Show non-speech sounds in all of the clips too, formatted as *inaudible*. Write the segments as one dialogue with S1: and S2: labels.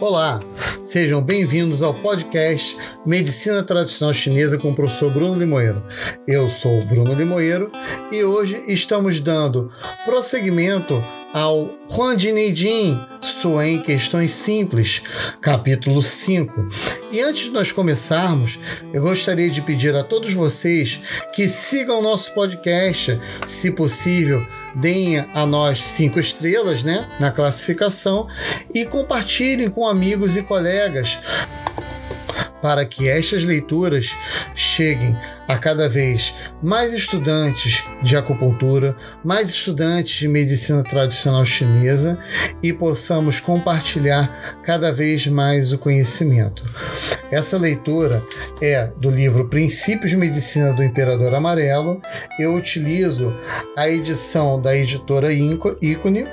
S1: Olá, sejam bem-vindos ao podcast Medicina Tradicional Chinesa com o professor Bruno Limoeiro. Eu sou Bruno Limoeiro e hoje estamos dando prosseguimento ao Huan Neijin, Suen Questões Simples, capítulo 5. E antes de nós começarmos, eu gostaria de pedir a todos vocês que sigam nosso podcast, se possível, deem a nós cinco estrelas né, na classificação e compartilhem com amigos e colegas para que estas leituras cheguem a cada vez mais estudantes de acupuntura, mais estudantes de medicina tradicional chinesa e possamos compartilhar cada vez mais o conhecimento. Essa leitura é do livro Princípios de Medicina do Imperador Amarelo. Eu utilizo a edição da editora Ícone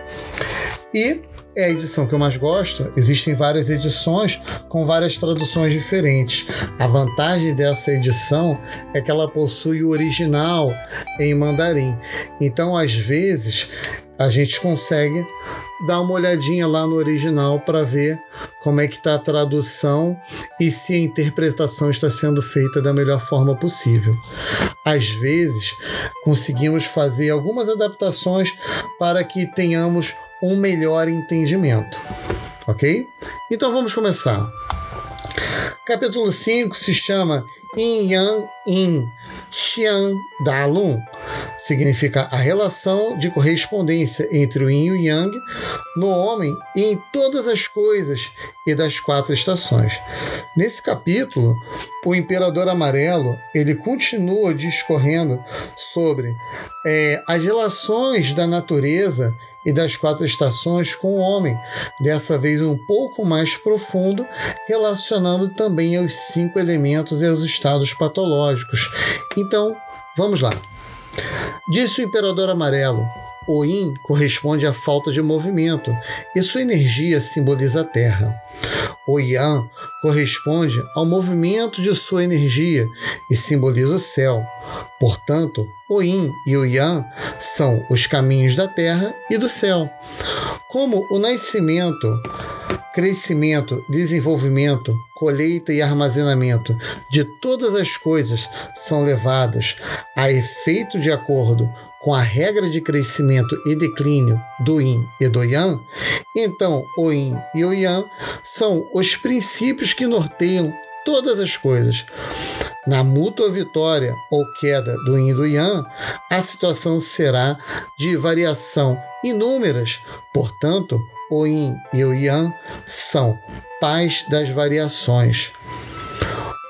S1: e é a edição que eu mais gosto. Existem várias edições com várias traduções diferentes. A vantagem dessa edição é que ela possui o original em mandarim. Então, às vezes, a gente consegue dar uma olhadinha lá no original para ver como é que está a tradução e se a interpretação está sendo feita da melhor forma possível. Às vezes, conseguimos fazer algumas adaptações para que tenhamos um melhor entendimento. Ok? Então vamos começar. Capítulo 5 se chama Yin Yang Yin Xian Dalun. Significa a relação de correspondência entre o Yin e o Yang no homem e em todas as coisas e das quatro estações. Nesse capítulo, o Imperador Amarelo ele continua discorrendo sobre é, as relações da natureza e das quatro estações com o homem, dessa vez um pouco mais profundo, relacionando também aos cinco elementos e aos estados patológicos. Então, vamos lá. Disse o Imperador Amarelo: o Yin corresponde à falta de movimento e sua energia simboliza a terra. O Yang corresponde ao movimento de sua energia e simboliza o céu. Portanto, o Yin e o Yang são os caminhos da terra e do céu. Como o nascimento, crescimento, desenvolvimento, colheita e armazenamento de todas as coisas são levadas a efeito de acordo com a regra de crescimento e declínio do Yin e do Yang, então o Yin e o Yang são os princípios que norteiam todas as coisas. Na mútua vitória ou queda do Yin e do Yang, a situação será de variação inúmeras. Portanto, o Yin e o Yang são pais das variações.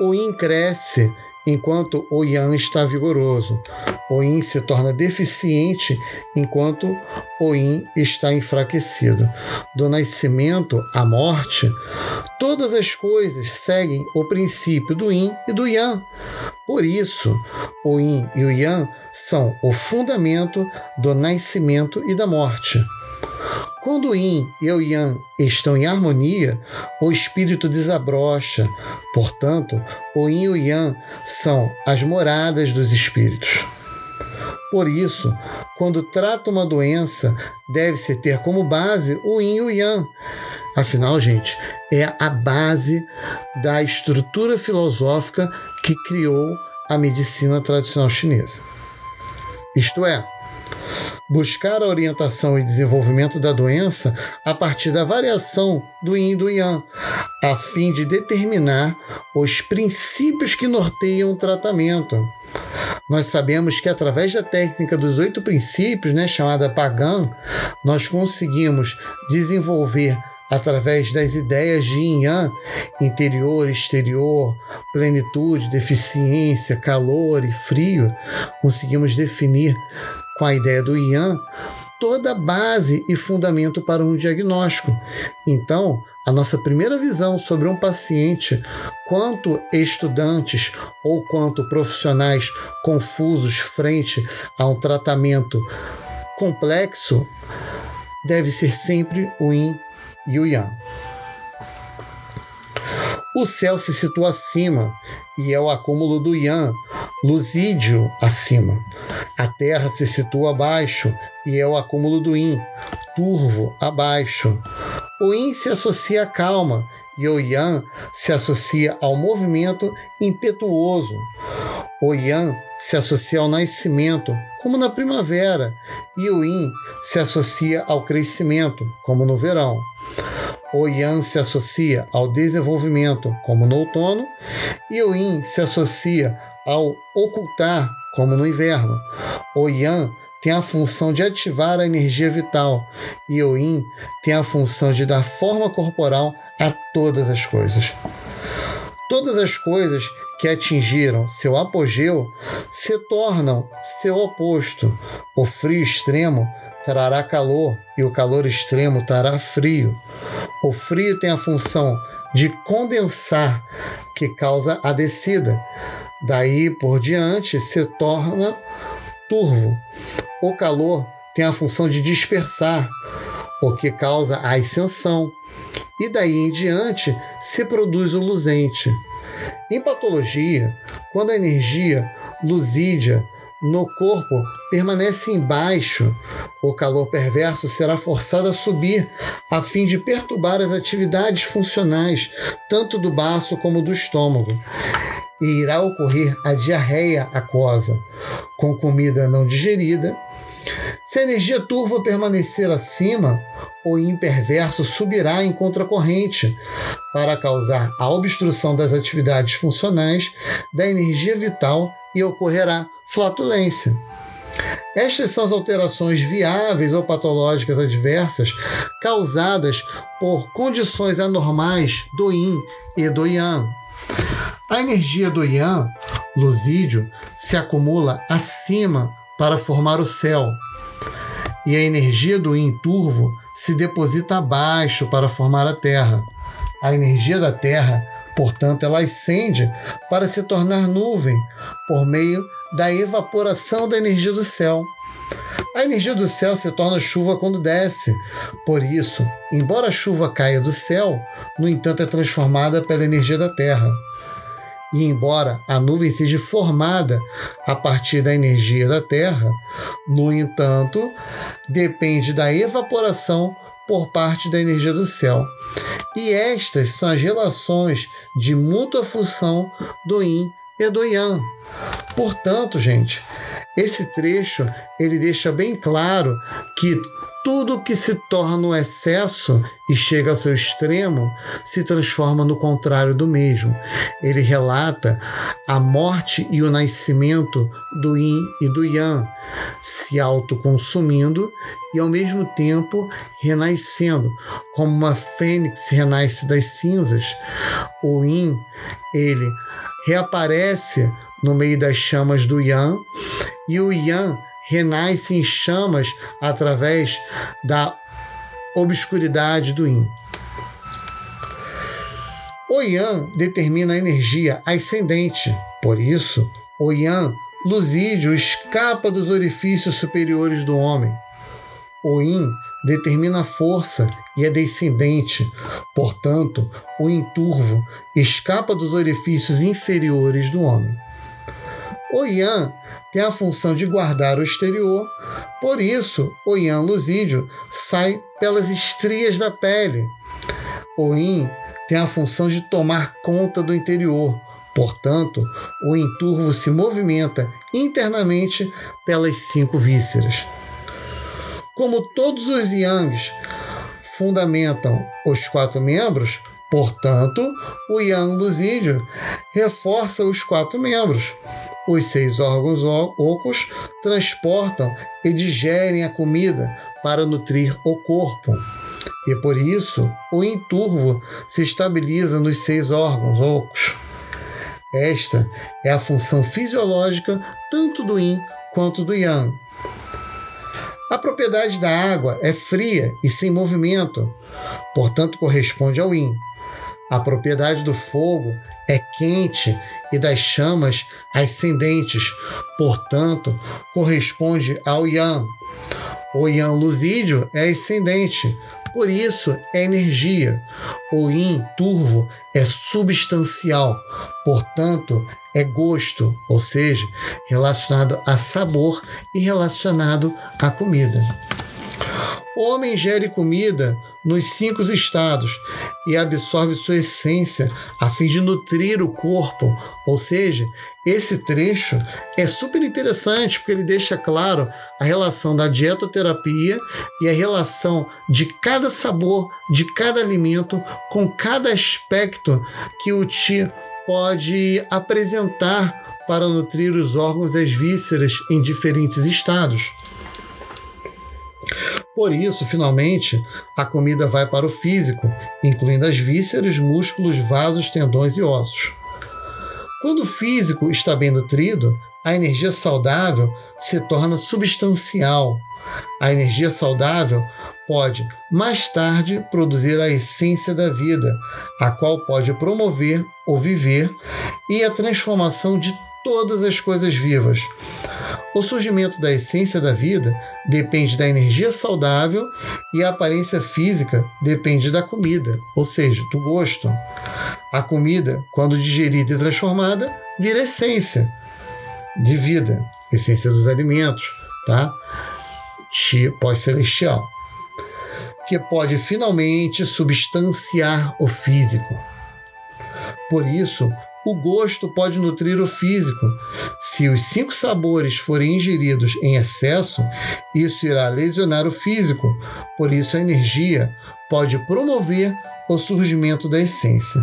S1: O Yin cresce enquanto o Yang está vigoroso. O Yin se torna deficiente enquanto o Yin está enfraquecido. Do nascimento à morte, todas as coisas seguem o princípio do Yin e do Yang. Por isso, o Yin e o Yang são o fundamento do nascimento e da morte. Quando o Yin e o Yang estão em harmonia, o espírito desabrocha. Portanto, o Yin e o Yang são as moradas dos espíritos. Por isso, quando trata uma doença, deve-se ter como base o Yin e o Yang. Afinal, gente, é a base da estrutura filosófica que criou a medicina tradicional chinesa. Isto é, buscar a orientação e desenvolvimento da doença a partir da variação do yin e do yang, a fim de determinar os princípios que norteiam o tratamento. Nós sabemos que através da técnica dos oito princípios, né, chamada Pagan, nós conseguimos desenvolver através das ideias de yin yang, interior, exterior, plenitude, deficiência, calor e frio, conseguimos definir com a ideia do Ian, toda base e fundamento para um diagnóstico. Então, a nossa primeira visão sobre um paciente, quanto estudantes ou quanto profissionais confusos frente a um tratamento complexo, deve ser sempre o Yin e o Yang. O céu se situa acima e é o acúmulo do Yang, Lusídio acima. A terra se situa abaixo e é o acúmulo do Yin, turvo abaixo. o yin se associa à calma e o yang se associa ao movimento impetuoso. O yang se associa ao nascimento, como na primavera, e o yin se associa ao crescimento, como no verão. O yang se associa ao desenvolvimento, como no outono, e o yin se associa ao ocultar, como no inverno. O yang tem a função de ativar a energia vital e o yin tem a função de dar forma corporal a todas as coisas. Todas as coisas que atingiram seu apogeu se tornam seu oposto. O frio extremo trará calor e o calor extremo trará frio. O frio tem a função de condensar, que causa a descida. Daí por diante se torna turvo. O calor tem a função de dispersar, o que causa a ascensão. E daí em diante se produz o luzente. Em patologia, quando a energia luzídia no corpo permanece embaixo, o calor perverso será forçado a subir a fim de perturbar as atividades funcionais, tanto do baço como do estômago. E irá ocorrer a diarreia aquosa, com comida não digerida. Se a energia turva permanecer acima, o imperverso subirá em contracorrente para causar a obstrução das atividades funcionais da energia vital e ocorrerá flatulência. Estas são as alterações viáveis ou patológicas adversas causadas por condições anormais do yin e do yang. A energia do yang, luzídio, se acumula acima para formar o céu, e a energia do yin turvo se deposita abaixo para formar a Terra. A energia da Terra, portanto, ela ascende para se tornar nuvem por meio da evaporação da energia do céu. A energia do céu se torna chuva quando desce. Por isso, embora a chuva caia do céu, no entanto é transformada pela energia da terra. E embora a nuvem seja formada a partir da energia da Terra, no entanto, depende da evaporação por parte da energia do céu. E estas são as relações de mútua função do Yin e do. Portanto, gente, esse trecho ele deixa bem claro que tudo que se torna um excesso e chega ao seu extremo se transforma no contrário do mesmo. Ele relata a morte e o nascimento do yin e do yang, se autoconsumindo e ao mesmo tempo renascendo, como uma fênix renasce das cinzas. O yin, ele reaparece no meio das chamas do yang e o yang renasce em chamas através da obscuridade do Yin. O Yang determina a energia ascendente, por isso, o Yang luzídio escapa dos orifícios superiores do homem. O Yin determina a força e é descendente, portanto, o Yin turvo escapa dos orifícios inferiores do homem. O Yang tem a função de guardar o exterior, por isso o Yang luzídio sai pelas estrias da pele. O Yin tem a função de tomar conta do interior, portanto, o Yin turvo se movimenta internamente pelas cinco vísceras. Como todos os Yangs fundamentam os quatro membros, portanto, o Yang luzídio reforça os quatro membros. Os seis órgãos ocos transportam e digerem a comida para nutrir o corpo. E por isso, o inturvo se estabiliza nos seis órgãos ocos. Esta é a função fisiológica tanto do yin quanto do yang. A propriedade da água é fria e sem movimento, portanto corresponde ao yin. A propriedade do fogo é quente e das chamas ascendentes, portanto, corresponde ao Yang. O Yang luzídio é ascendente, por isso é energia. O Yin turvo é substancial, portanto, é gosto, ou seja, relacionado a sabor e relacionado à comida. O homem ingere comida nos cinco estados e absorve sua essência a fim de nutrir o corpo. Ou seja, esse trecho é super interessante porque ele deixa claro a relação da dietoterapia e a relação de cada sabor, de cada alimento com cada aspecto que o Ti pode apresentar para nutrir os órgãos e as vísceras em diferentes estados. Por isso, finalmente, a comida vai para o físico, incluindo as vísceras, músculos, vasos, tendões e ossos. Quando o físico está bem nutrido, a energia saudável se torna substancial. A energia saudável pode, mais tarde, produzir a essência da vida, a qual pode promover o viver e a transformação de todas as coisas vivas. O surgimento da essência da vida depende da energia saudável e a aparência física depende da comida, ou seja, do gosto. A comida, quando digerida e transformada, vira essência de vida, essência dos alimentos, tá? Pós-celestial, que pode finalmente substanciar o físico. Por isso, o gosto pode nutrir o físico. Se os cinco sabores forem ingeridos em excesso, isso irá lesionar o físico. Por isso, a energia pode promover o surgimento da essência.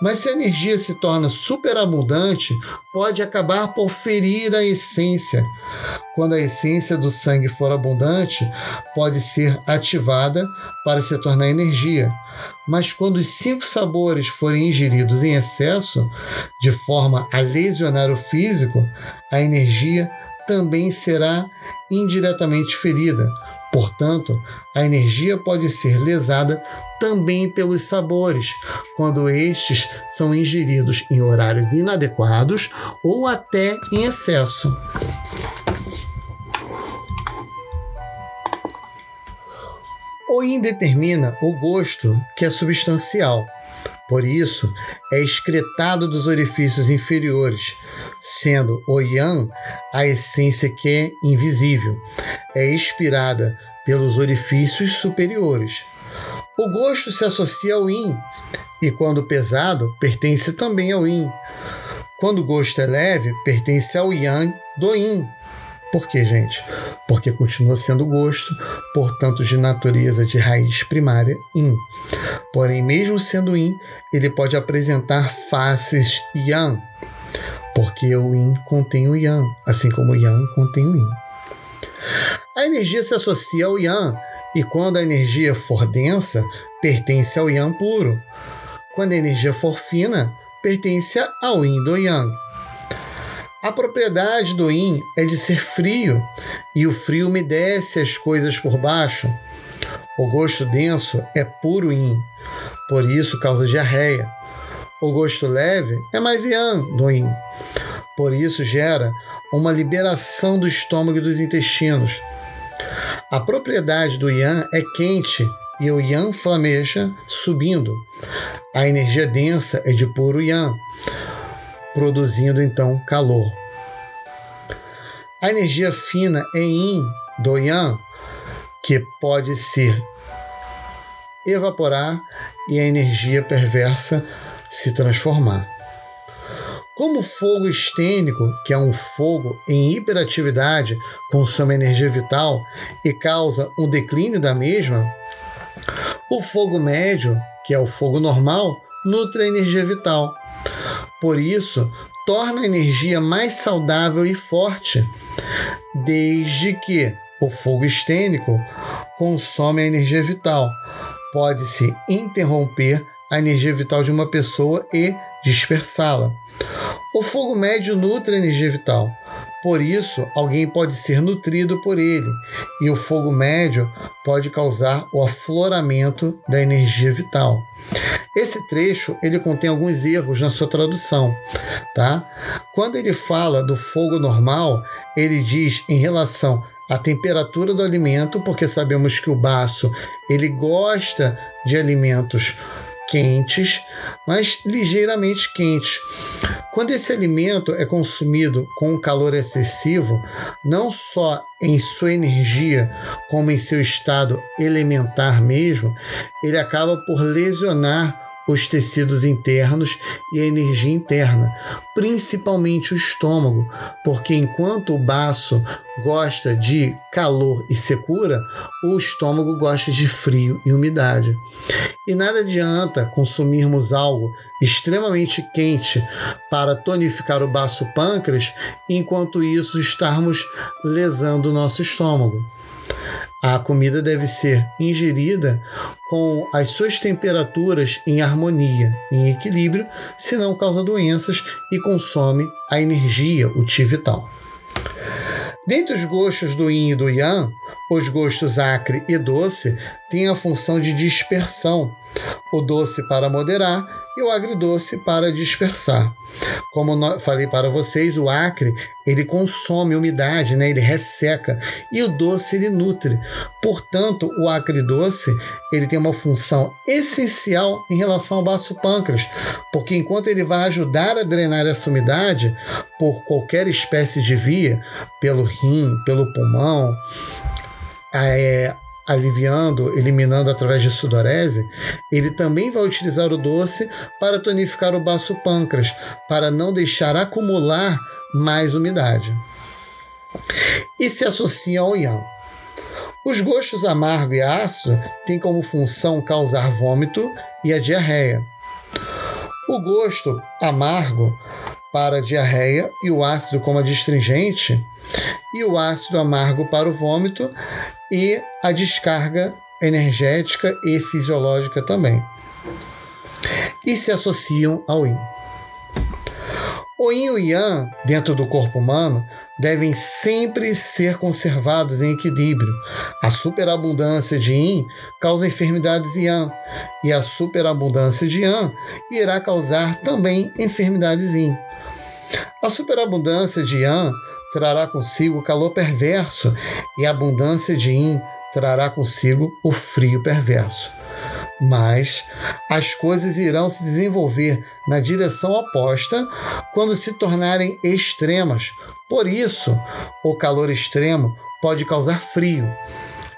S1: Mas se a energia se torna superabundante, pode acabar por ferir a essência. Quando a essência do sangue for abundante, pode ser ativada para se tornar energia. Mas quando os cinco sabores forem ingeridos em excesso, de forma a lesionar o físico, a energia também será indiretamente ferida, Portanto, a energia pode ser lesada também pelos sabores, quando estes são ingeridos em horários inadequados ou até em excesso. O yin determina o gosto, que é substancial. Por isso, é excretado dos orifícios inferiores, sendo o yang a essência que é invisível. É expirada pelos orifícios superiores. O gosto se associa ao yin, e quando pesado, pertence também ao yin. Quando o gosto é leve, pertence ao yang do yin. Por quê, gente? Porque continua sendo gosto, portanto, de natureza de raiz primária yin. Porém, mesmo sendo yin, ele pode apresentar faces yang, porque o yin contém o yang, assim como o yang contém o yin. A energia se associa ao yang, e quando a energia for densa, pertence ao yang puro. Quando a energia for fina, pertence ao yin do yang. A propriedade do yin é de ser frio, e o frio umedece as coisas por baixo. O gosto denso é puro yin, por isso causa diarreia. O gosto leve é mais yang do yin, por isso gera uma liberação do estômago e dos intestinos. A propriedade do Yan é quente e o Yan flameja subindo. A energia densa é de puro Yan, produzindo então calor. A energia fina é Yin do Yan, que pode se evaporar e a energia perversa se transformar. Como o fogo estênico, que é um fogo em hiperatividade, consome energia vital e causa um declínio da mesma, o fogo médio, que é o fogo normal, nutre a energia vital. Por isso, torna a energia mais saudável e forte, desde que o fogo estênico consome a energia vital. Pode-se interromper a energia vital de uma pessoa e dispersá-la. O fogo médio nutre a energia vital. Por isso, alguém pode ser nutrido por ele, e o fogo médio pode causar o afloramento da energia vital. Esse trecho ele contém alguns erros na sua tradução, tá? Quando ele fala do fogo normal, ele diz em relação à temperatura do alimento, porque sabemos que o baço ele gosta de alimentos quentes, mas ligeiramente quentes. Quando esse alimento é consumido com um calor excessivo, não só em sua energia, como em seu estado elementar mesmo, ele acaba por lesionar os tecidos internos e a energia interna, principalmente o estômago, porque enquanto o baço gosta de calor e secura, o estômago gosta de frio e umidade. E nada adianta consumirmos algo extremamente quente para tonificar o baço pâncreas, enquanto isso estarmos lesando o nosso estômago. A comida deve ser ingerida com as suas temperaturas em harmonia, em equilíbrio, senão causa doenças e consome a energia, o Ti vital. Dentre os gostos do yin e do yang, os gostos acre e doce têm a função de dispersão, o doce para moderar e o agridoce para dispersar. Como falei para vocês, o acre ele consome umidade, né? ele resseca e o doce ele nutre. Portanto, o acre-doce ele tem uma função essencial em relação ao baço pâncreas, porque enquanto ele vai ajudar a drenar essa umidade por qualquer espécie de via, pelo rim, pelo pulmão, é, aliviando, eliminando através de sudorese, ele também vai utilizar o doce para tonificar o baço pâncreas, para não deixar acumular mais umidade. E se associa ao yang. Os gostos amargo e ácido têm como função causar vômito e a diarreia. O gosto amargo para a diarreia e o ácido como adstringente e o ácido amargo para o vômito e a descarga energética e fisiológica também. E se associam ao Yin. O Yin e o Yang, dentro do corpo humano, devem sempre ser conservados em equilíbrio. A superabundância de Yin causa enfermidades Yang, e a superabundância de Yang irá causar também enfermidades Yin. A superabundância de Yang trará consigo o calor perverso, e a abundância de Yin trará consigo o frio perverso. Mas as coisas irão se desenvolver na direção oposta quando se tornarem extremas. Por isso, o calor extremo pode causar frio,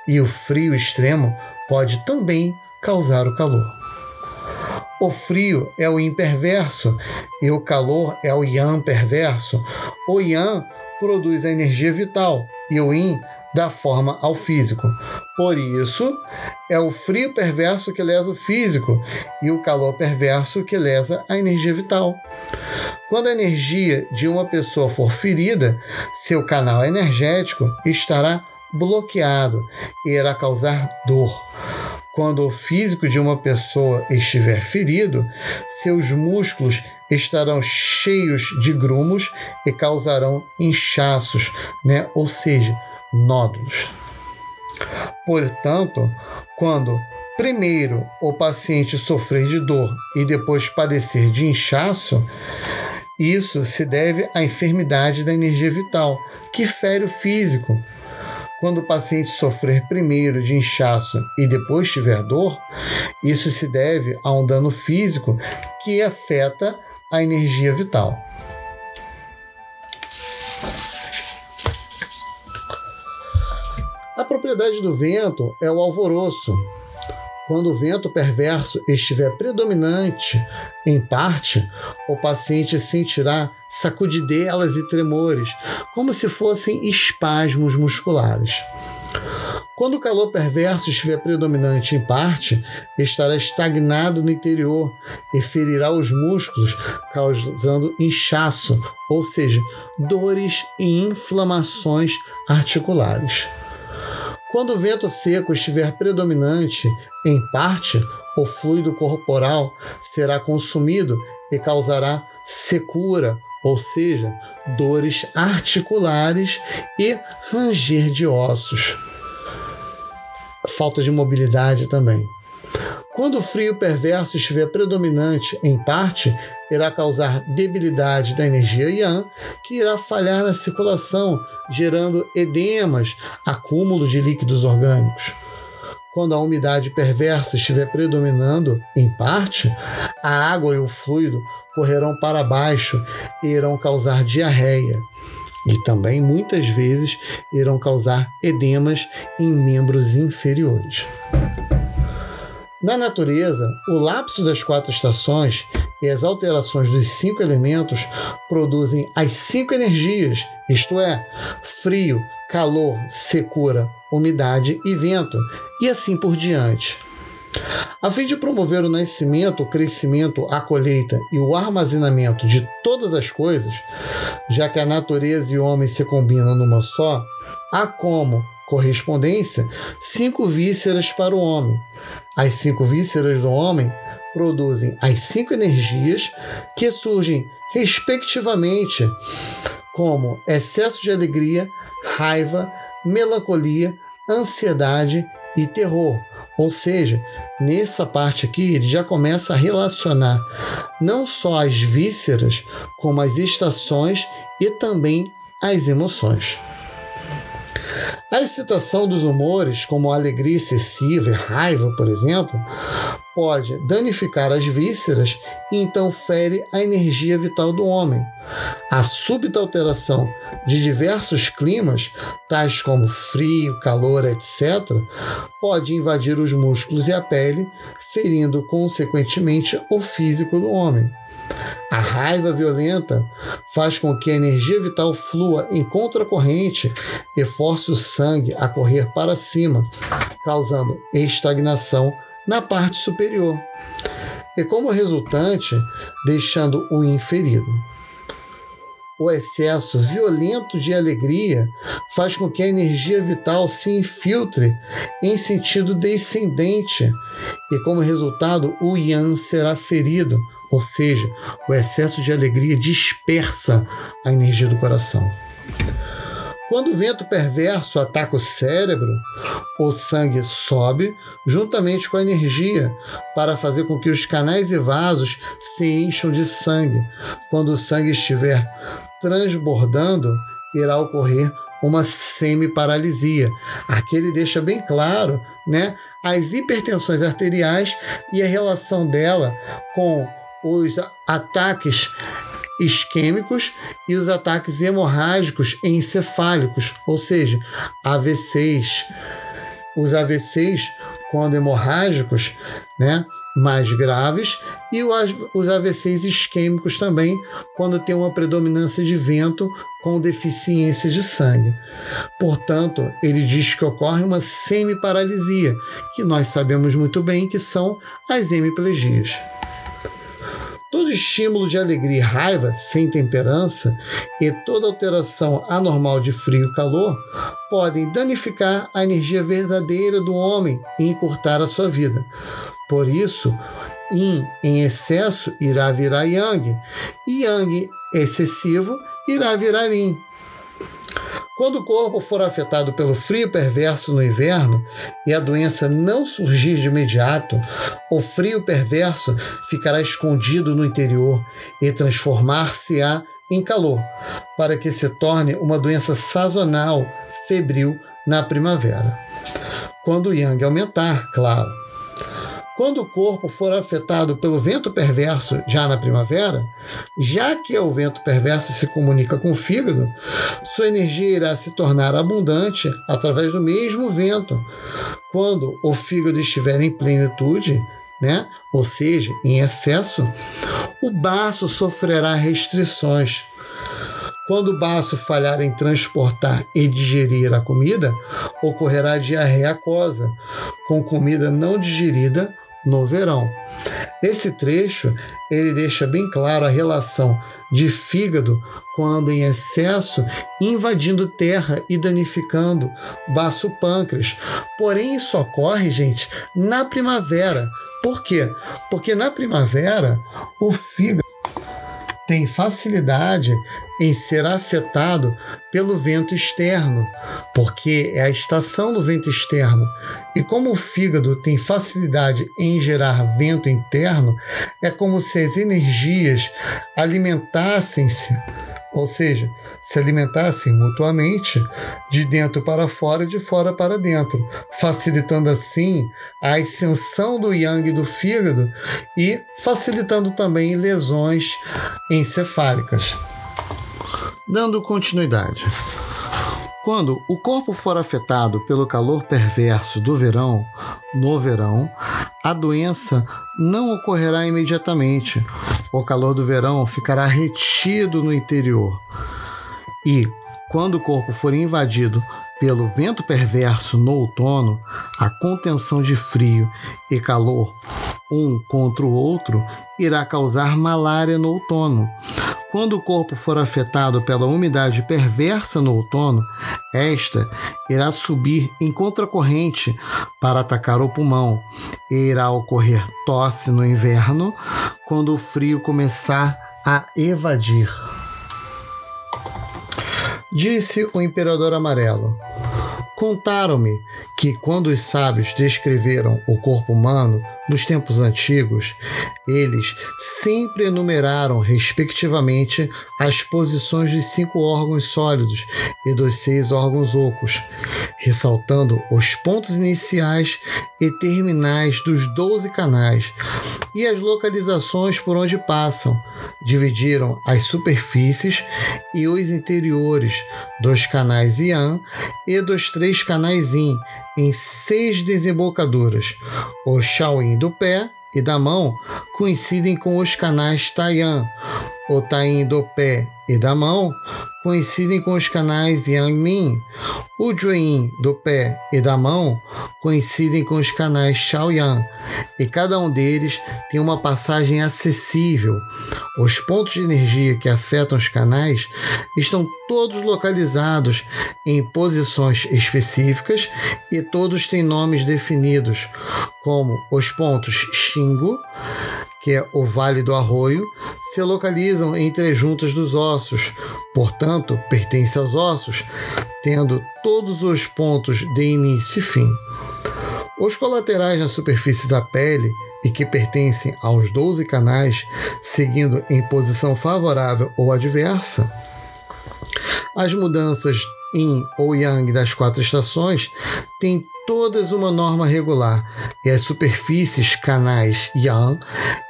S1: e o frio extremo pode também causar o calor. O frio é o yin perverso e o calor é o yang perverso. O yang produz a energia vital e o yin dá forma ao físico. Por isso, é o frio perverso que lesa o físico e o calor perverso que lesa a energia vital. Quando a energia de uma pessoa for ferida, seu canal energético estará bloqueado e irá causar dor. Quando o físico de uma pessoa estiver ferido, seus músculos estarão cheios de grumos e causarão inchaços, né? ou seja, nódulos. Portanto, quando primeiro o paciente sofrer de dor e depois padecer de inchaço, isso se deve à enfermidade da energia vital, que fere o físico, quando o paciente sofrer primeiro de inchaço e depois tiver dor, isso se deve a um dano físico que afeta a energia vital. A propriedade do vento é o alvoroço, quando o vento perverso estiver predominante, em parte, o paciente sentirá sacudidelas e tremores, como se fossem espasmos musculares. Quando o calor perverso estiver predominante em parte, estará estagnado no interior e ferirá os músculos, causando inchaço, ou seja, dores e inflamações articulares. Quando o vento seco estiver predominante, em parte, o fluido corporal será consumido e causará secura, ou seja, dores articulares e ranger de ossos. Falta de mobilidade também. Quando o frio perverso estiver predominante em parte, irá causar debilidade da energia yang, que irá falhar na circulação, gerando edemas, acúmulo de líquidos orgânicos. Quando a umidade perversa estiver predominando em parte, a água e o fluido correrão para baixo e irão causar diarreia. E também muitas vezes irão causar edemas em membros inferiores. Na natureza, o lapso das quatro estações e as alterações dos cinco elementos produzem as cinco energias, isto é, frio, calor, secura, umidade e vento, e assim por diante. A fim de promover o nascimento, o crescimento, a colheita e o armazenamento de todas as coisas, já que a natureza e o homem se combinam numa só, há como correspondência cinco vísceras para o homem. As cinco vísceras do homem produzem as cinco energias que surgem respectivamente como excesso de alegria, raiva, melancolia, ansiedade e terror. Ou seja, nessa parte aqui ele já começa a relacionar não só as vísceras, como as estações e também as emoções. A excitação dos humores, como a alegria excessiva e raiva, por exemplo, pode danificar as vísceras e então fere a energia vital do homem. A súbita alteração de diversos climas, tais como frio, calor, etc., pode invadir os músculos e a pele, ferindo consequentemente o físico do homem. A raiva violenta faz com que a energia vital flua em contracorrente e force o sangue a correr para cima, causando estagnação na parte superior, e como resultante, deixando o inferido. O excesso violento de alegria faz com que a energia vital se infiltre em sentido descendente e, como resultado, o yang será ferido, ou seja, o excesso de alegria dispersa a energia do coração. Quando o vento perverso ataca o cérebro, o sangue sobe juntamente com a energia para fazer com que os canais e vasos se encham de sangue. Quando o sangue estiver transbordando, irá ocorrer uma semi-paralisia. Aqui ele deixa bem claro, né, as hipertensões arteriais e a relação dela com os ataques isquêmicos e os ataques hemorrágicos encefálicos, ou seja, AVCs. Os AVCs, quando hemorrágicos, né, mais graves, e os AVCs isquêmicos também, quando tem uma predominância de vento com deficiência de sangue. Portanto, ele diz que ocorre uma semiparalisia, que nós sabemos muito bem que são as hemiplegias. Todo estímulo de alegria e raiva sem temperança e toda alteração anormal de frio e calor podem danificar a energia verdadeira do homem e encurtar a sua vida. Por isso, Yin em excesso irá virar Yang, e Yang excessivo irá virar Yin. Quando o corpo for afetado pelo frio perverso no inverno e a doença não surgir de imediato, o frio perverso ficará escondido no interior e transformar-se-á em calor, para que se torne uma doença sazonal, febril, na primavera. Quando o yang aumentar, claro. Quando o corpo for afetado pelo vento perverso já na primavera, já que o vento perverso se comunica com o fígado, sua energia irá se tornar abundante através do mesmo vento. Quando o fígado estiver em plenitude, né, ou seja, em excesso, o baço sofrerá restrições. Quando o baço falhar em transportar e digerir a comida, ocorrerá diarreia aquosa, com comida não digerida no verão. Esse trecho ele deixa bem claro a relação de fígado quando em excesso, invadindo terra e danificando baço pâncreas. Porém, isso ocorre, gente, na primavera. Por quê? Porque na primavera o fígado tem facilidade em ser afetado pelo vento externo, porque é a estação do vento externo. E como o fígado tem facilidade em gerar vento interno, é como se as energias alimentassem-se ou seja, se alimentassem mutuamente de dentro para fora e de fora para dentro, facilitando assim a ascensão do yang do fígado e facilitando também lesões encefálicas. Dando continuidade. Quando o corpo for afetado pelo calor perverso do verão, no verão, a doença não ocorrerá imediatamente. O calor do verão ficará retido no interior. E, quando o corpo for invadido pelo vento perverso no outono, a contenção de frio e calor um contra o outro irá causar malária no outono. Quando o corpo for afetado pela umidade perversa no outono, esta irá subir em contracorrente para atacar o pulmão e irá ocorrer tosse no inverno quando o frio começar a evadir. Disse o imperador amarelo: Contaram-me que, quando os sábios descreveram o corpo humano nos tempos antigos, eles sempre enumeraram, respectivamente, as posições dos cinco órgãos sólidos e dos seis órgãos ocos, ressaltando os pontos iniciais e terminais dos doze canais e as localizações por onde passam. Dividiram as superfícies e os interiores dos canais Yan e dos três três canais Yin em seis desembocaduras. O Shaoyin do pé e da mão coincidem com os canais Taiyan. O Taiyin do pé e da mão coincidem com os canais Yangmin. O Juin do pé e da mão coincidem com os canais Shaoyan, e cada um deles tem uma passagem acessível. Os pontos de energia que afetam os canais estão todos localizados em posições específicas e todos têm nomes definidos, como os pontos Xingu, que é o Vale do Arroio, se localizam entre as juntas dos ossos, portanto, pertence aos ossos, tendo todos os pontos de início e fim. Os colaterais na superfície da pele e que pertencem aos 12 canais, seguindo em posição favorável ou adversa, as mudanças yin ou yang das quatro estações têm todas uma norma regular e as superfícies canais yang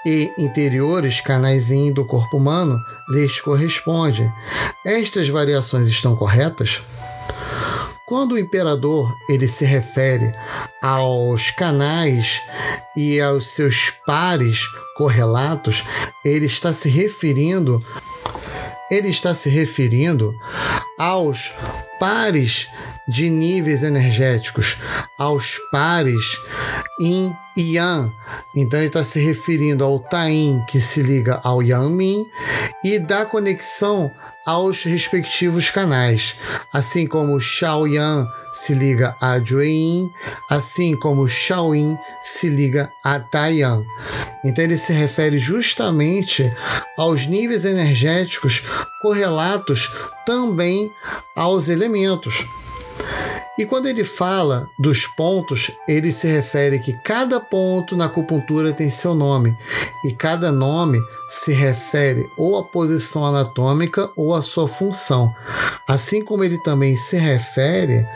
S1: e interiores canais yin do corpo humano lhes correspondem. Estas variações estão corretas? Quando o imperador ele se refere aos canais e aos seus pares correlatos, ele está se referindo ele está se referindo aos pares de níveis energéticos, aos pares em Yan. Então ele está se referindo ao Tain, que se liga ao Yanmin, e da conexão aos respectivos canais, assim como Xiaoyan se liga a Jueyin, assim como Shaoyin se liga a Taiyan. Então ele se refere justamente aos níveis energéticos correlatos também aos elementos. E quando ele fala dos pontos, ele se refere que cada ponto na acupuntura tem seu nome, e cada nome se refere ou à posição anatômica ou à sua função, assim como ele também se refere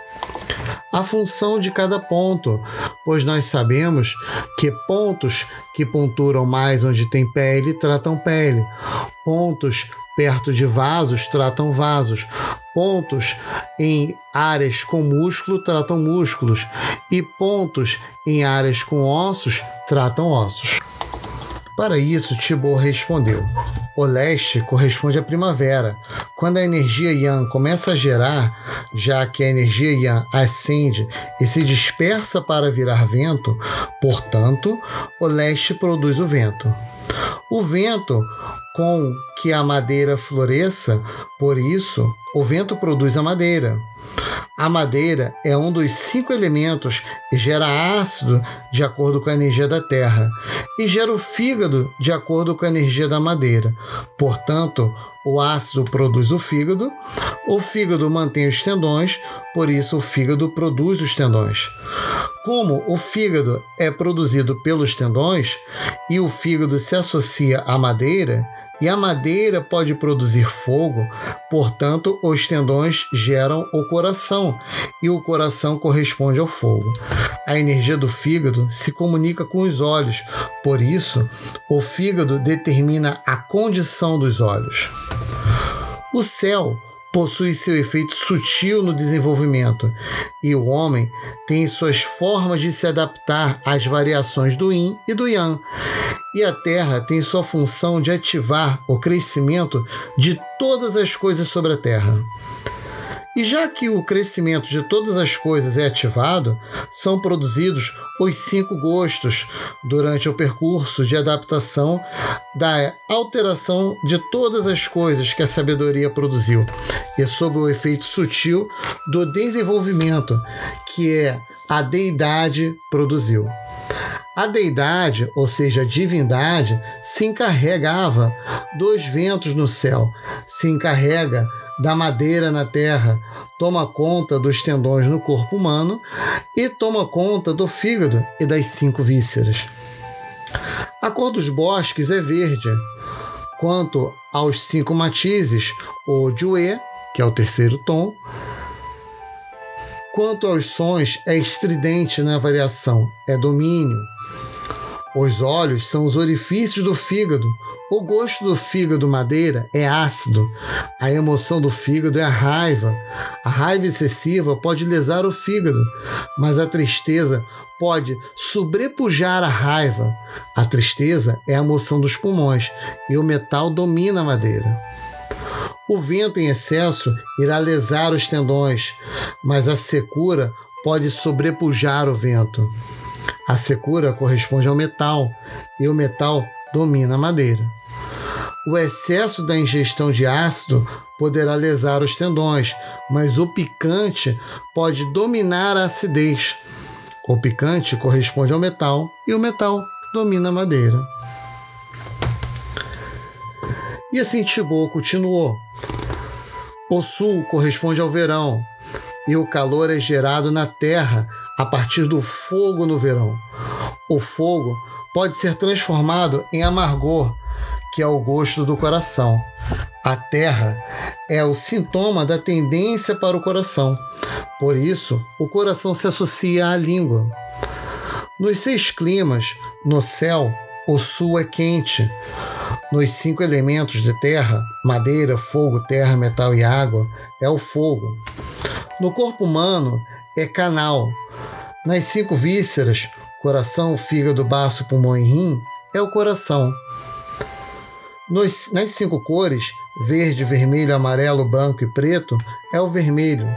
S1: à função de cada ponto, pois nós sabemos que pontos que ponturam mais onde tem pele tratam pele, pontos perto de vasos tratam vasos, pontos em áreas com músculo tratam músculos. E pontos em áreas com ossos tratam ossos. Para isso, Tibor respondeu: O leste corresponde à primavera, quando a energia Yang começa a gerar, já que a energia Yang ascende e se dispersa para virar vento, portanto, o leste produz o vento. O vento com que a madeira floresça, por isso, o vento produz a madeira. A madeira é um dos cinco elementos e gera ácido de acordo com a energia da terra, e gera o fígado de acordo com a energia da madeira. Portanto, o ácido produz o fígado, o fígado mantém os tendões, por isso o fígado produz os tendões. Como o fígado é produzido pelos tendões e o fígado se associa à madeira, e a madeira pode produzir fogo, portanto, os tendões geram o coração e o coração corresponde ao fogo. A energia do fígado se comunica com os olhos, por isso, o fígado determina a condição dos olhos. O céu possui seu efeito sutil no desenvolvimento, e o homem tem suas formas de se adaptar às variações do yin e do yang. E a Terra tem sua função de ativar o crescimento de todas as coisas sobre a Terra. E já que o crescimento de todas as coisas é ativado, são produzidos os cinco gostos durante o percurso de adaptação da alteração de todas as coisas que a sabedoria produziu, e sob o efeito sutil do desenvolvimento que é a deidade produziu. A deidade, ou seja, a divindade, se encarregava dos ventos no céu, se encarrega da madeira na terra, toma conta dos tendões no corpo humano e toma conta do fígado e das cinco vísceras. A cor dos bosques é verde. Quanto aos cinco matizes, o Jue, que é o terceiro tom, quanto aos sons, é estridente na variação, é domínio. Os olhos são os orifícios do fígado, o gosto do fígado madeira é ácido. A emoção do fígado é a raiva. A raiva excessiva pode lesar o fígado, mas a tristeza pode sobrepujar a raiva. A tristeza é a emoção dos pulmões e o metal domina a madeira. O vento em excesso irá lesar os tendões, mas a secura pode sobrepujar o vento. A secura corresponde ao metal e o metal domina a madeira. O excesso da ingestão de ácido poderá lesar os tendões, mas o picante pode dominar a acidez. O picante corresponde ao metal e o metal domina a madeira. E assim Tibô continuou. O sul corresponde ao verão, e o calor é gerado na terra a partir do fogo no verão. O fogo pode ser transformado em amargor que é o gosto do coração. A terra é o sintoma da tendência para o coração. Por isso, o coração se associa à língua. Nos seis climas, no céu, o sul é quente. Nos cinco elementos de terra, madeira, fogo, terra, metal e água, é o fogo. No corpo humano, é canal. Nas cinco vísceras, coração, fígado, baço, pulmão e rim, é o coração. Nos, nas cinco cores, verde, vermelho, amarelo, branco e preto, é o vermelho.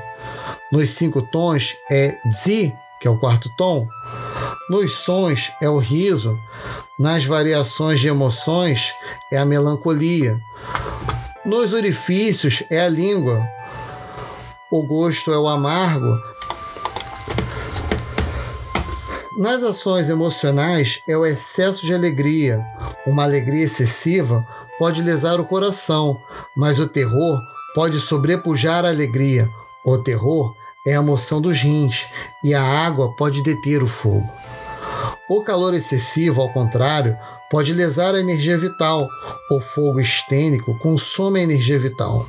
S1: Nos cinco tons é Zi, que é o quarto tom. Nos sons é o riso. Nas variações de emoções é a melancolia. Nos orifícios é a língua. O gosto é o amargo. Nas ações emocionais é o excesso de alegria. Uma alegria excessiva pode lesar o coração, mas o terror pode sobrepujar a alegria. O terror é a moção dos rins e a água pode deter o fogo. O calor excessivo, ao contrário, pode lesar a energia vital. O fogo estênico consome a energia vital.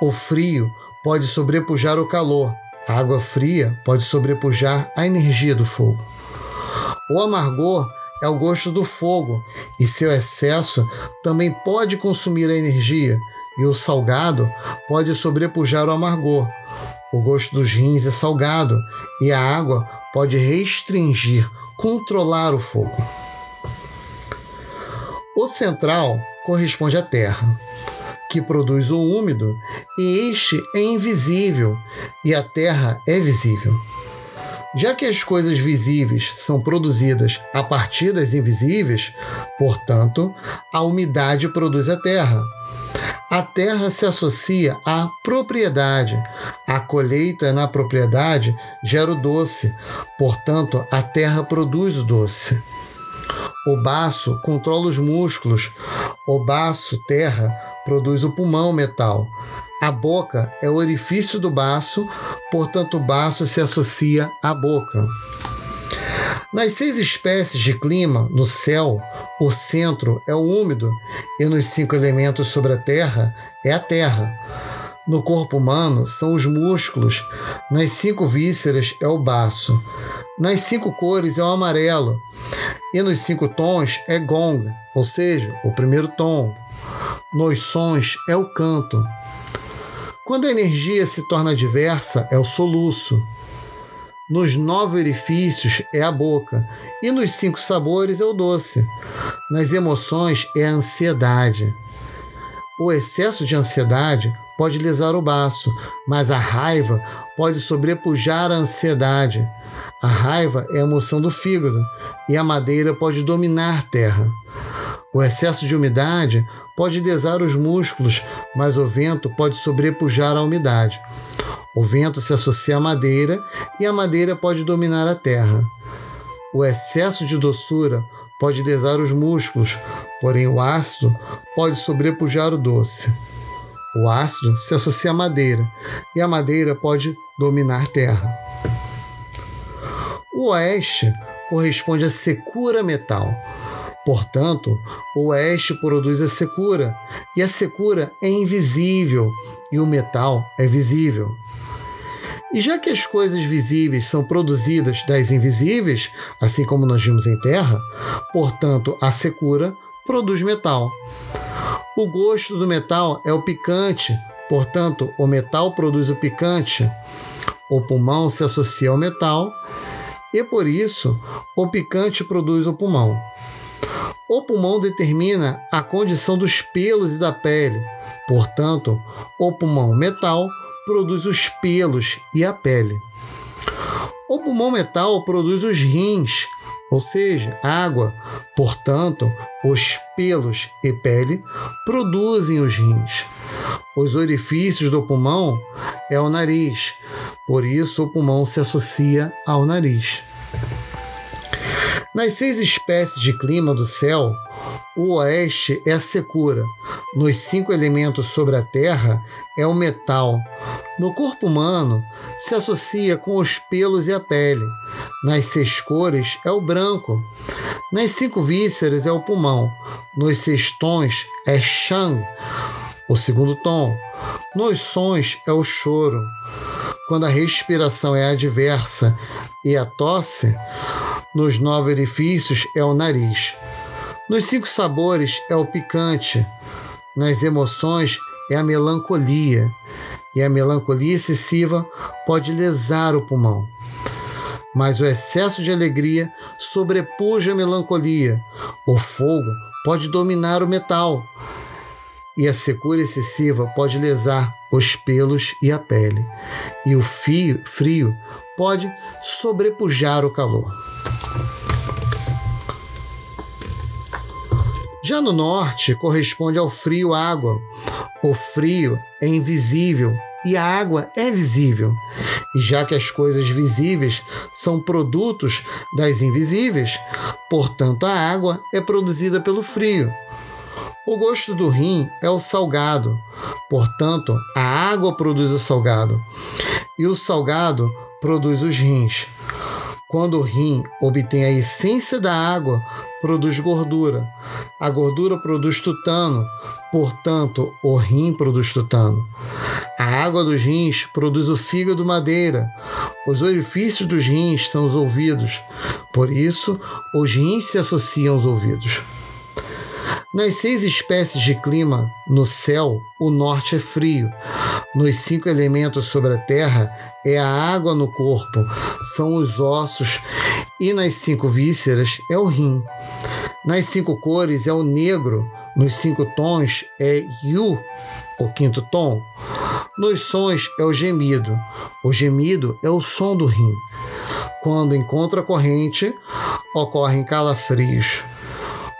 S1: O frio pode sobrepujar o calor. A água fria pode sobrepujar a energia do fogo. O amargor é o gosto do fogo, e seu excesso também pode consumir a energia, e o salgado pode sobrepujar o amargor. O gosto dos rins é salgado, e a água pode restringir, controlar o fogo. O central corresponde à terra, que produz o úmido, e este é invisível, e a terra é visível. Já que as coisas visíveis são produzidas a partir das invisíveis, portanto, a umidade produz a terra. A terra se associa à propriedade. A colheita na propriedade gera o doce, portanto, a terra produz o doce. O baço controla os músculos. O baço, terra, produz o pulmão, metal. A boca é o orifício do baço, portanto, o baço se associa à boca. Nas seis espécies de clima no céu, o centro é o úmido, e nos cinco elementos sobre a terra é a terra. No corpo humano são os músculos, nas cinco vísceras é o baço, nas cinco cores é o amarelo, e nos cinco tons é gong, ou seja, o primeiro tom. Nos sons é o canto. Quando a energia se torna diversa, é o soluço. Nos nove orifícios é a boca, e nos cinco sabores é o doce. Nas emoções é a ansiedade. O excesso de ansiedade pode lesar o baço, mas a raiva pode sobrepujar a ansiedade. A raiva é a emoção do fígado e a madeira pode dominar terra. O excesso de umidade pode lesar os músculos, mas o vento pode sobrepujar a umidade. O vento se associa à madeira e a madeira pode dominar a terra. O excesso de doçura pode lesar os músculos, porém o ácido pode sobrepujar o doce. O ácido se associa à madeira e a madeira pode dominar terra. O oeste corresponde a secura metal. Portanto, o oeste produz a secura, e a secura é invisível e o metal é visível. E já que as coisas visíveis são produzidas das invisíveis, assim como nós vimos em terra, portanto, a secura produz metal. O gosto do metal é o picante, portanto, o metal produz o picante. O pulmão se associa ao metal e por isso o picante produz o pulmão. O pulmão determina a condição dos pelos e da pele, portanto, o pulmão metal produz os pelos e a pele. O pulmão metal produz os rins, ou seja, água. Portanto, os pelos e pele produzem os rins. Os orifícios do pulmão é o nariz, por isso o pulmão se associa ao nariz. Nas seis espécies de clima do céu, o oeste é a secura. Nos cinco elementos sobre a terra é o metal. No corpo humano, se associa com os pelos e a pele. Nas seis cores é o branco. Nas cinco vísceras é o pulmão. Nos seis tons é shang, o segundo tom. Nos sons é o choro. Quando a respiração é adversa e a tosse, nos nove orifícios é o nariz. Nos cinco sabores é o picante. Nas emoções é a melancolia. E a melancolia excessiva pode lesar o pulmão. Mas o excesso de alegria sobrepuja a melancolia. O fogo pode dominar o metal. E a secura excessiva pode lesar os pelos e a pele. E o fio, frio pode sobrepujar o calor. Já no norte, corresponde ao frio água. O frio é invisível e a água é visível. E já que as coisas visíveis são produtos das invisíveis, portanto a água é produzida pelo frio. O gosto do rim é o salgado, portanto a água produz o salgado. E o salgado produz os rins. Quando o rim obtém a essência da água, produz gordura. A gordura produz tutano, portanto, o rim produz tutano. A água dos rins produz o fígado madeira. Os orifícios dos rins são os ouvidos. Por isso, os rins se associam aos ouvidos. Nas seis espécies de clima no céu, o norte é frio. Nos cinco elementos sobre a terra é a água no corpo, são os ossos, e nas cinco vísceras é o rim. Nas cinco cores é o negro, nos cinco tons é Yu, o quinto tom. Nos sons é o gemido. O gemido é o som do rim. Quando encontra corrente, ocorrem calafrios.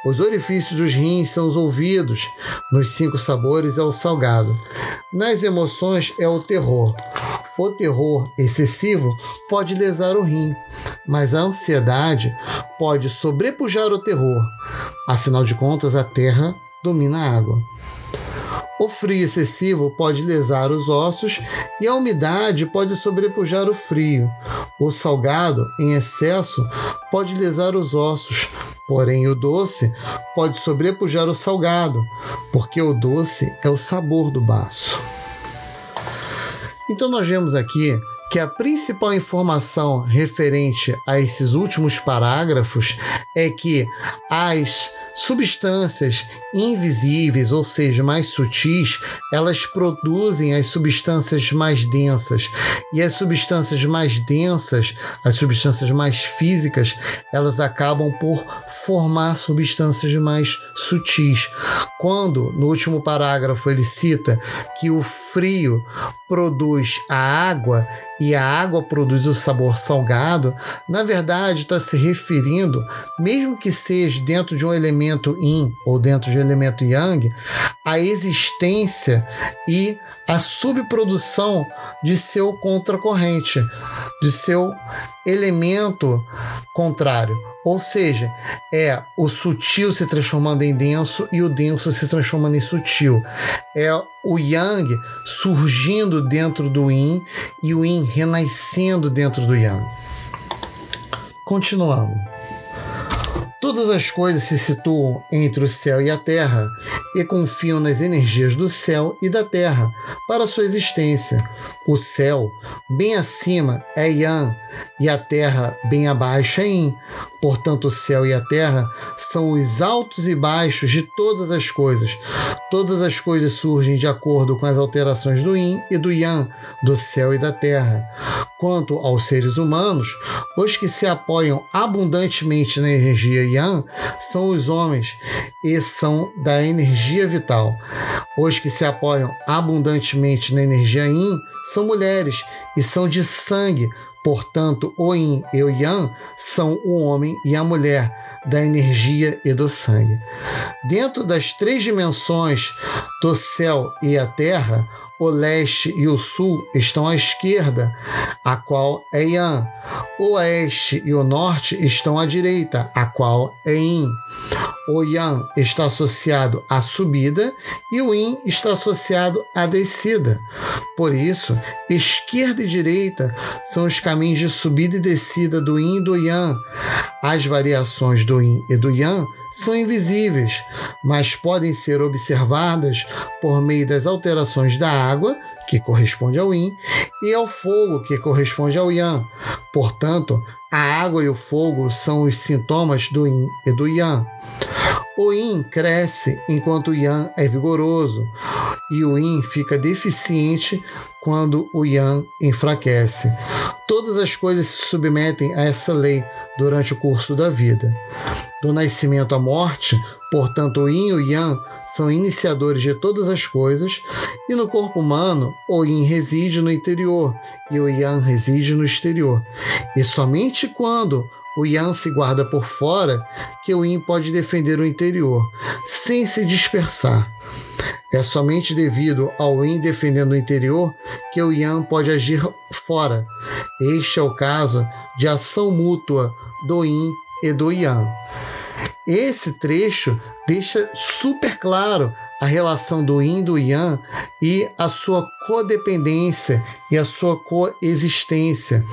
S1: Os orifícios dos rins são os ouvidos, nos cinco sabores é o salgado. Nas emoções é o terror. O terror excessivo pode lesar o rim, mas a ansiedade pode sobrepujar o terror. Afinal de contas, a terra domina a água. O frio excessivo pode lesar os ossos e a umidade pode sobrepujar o frio. O salgado, em excesso, pode lesar os ossos, porém o doce pode sobrepujar o salgado, porque o doce é o sabor do baço. Então, nós vemos aqui que a principal informação referente a esses últimos parágrafos é que as substâncias invisíveis, ou seja, mais sutis, elas produzem as substâncias mais densas. E as substâncias mais densas, as substâncias mais físicas, elas acabam por formar substâncias mais sutis. Quando, no último parágrafo, ele cita que o frio produz a água e a água produz o sabor salgado, na verdade está se referindo, mesmo que seja dentro de um elemento yin ou dentro de elemento yang, à existência e a subprodução de seu contracorrente, de seu elemento contrário. Ou seja, é o sutil se transformando em denso e o denso se transformando em sutil. É o yang surgindo dentro do yin e o yin renascendo dentro do yang. Continuando. Todas as coisas se situam entre o céu e a terra e confiam nas energias do céu e da terra para sua existência. O céu, bem acima, é Yan, e a terra, bem abaixo, é Yin. Portanto, o céu e a terra são os altos e baixos de todas as coisas. Todas as coisas surgem de acordo com as alterações do Yin e do Yang, do céu e da terra. Quanto aos seres humanos, os que se apoiam abundantemente na energia Yang são os homens e são da energia vital. Os que se apoiam abundantemente na energia Yin são mulheres e são de sangue, Portanto, o Yin e o Yang são o homem e a mulher, da energia e do sangue. Dentro das três dimensões do céu e a terra, o leste e o sul estão à esquerda, a qual é Yang. O oeste e o norte estão à direita, a qual é Yin. O Yang está associado à subida e o Yin está associado à descida. Por isso, esquerda e direita são os caminhos de subida e descida do Yin e do Yang. As variações do Yin e do Yang são invisíveis, mas podem ser observadas por meio das alterações da água, que corresponde ao Yin, e ao fogo, que corresponde ao Yang. Portanto, a água e o fogo são os sintomas do Yin e do Yang. O Yin cresce enquanto o Yang é vigoroso, e o Yin fica deficiente quando o Yang enfraquece. Todas as coisas se submetem a essa lei durante o curso da vida. Do nascimento à morte, portanto, o Yin e o Yang são iniciadores de todas as coisas, e no corpo humano, o Yin reside no interior e o Yang reside no exterior. E somente quando o Yang se guarda por fora que o Yin pode defender o interior, sem se dispersar. É somente devido ao Yin defendendo o interior que o Yang pode agir fora. Este é o caso de ação mútua do Yin e do Yang. Esse trecho deixa super claro a relação do yin do yang e a sua codependência e a sua coexistência.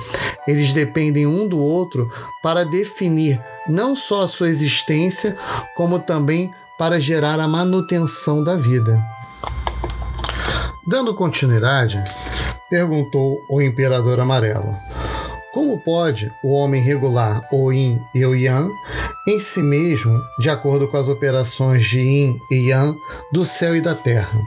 S1: Eles dependem um do outro para definir não só a sua existência, como também para gerar a manutenção da vida. Dando continuidade, perguntou o imperador amarelo: Como pode o homem regular o yin e o yang em si mesmo, de acordo com as operações de yin e yang do céu e da terra?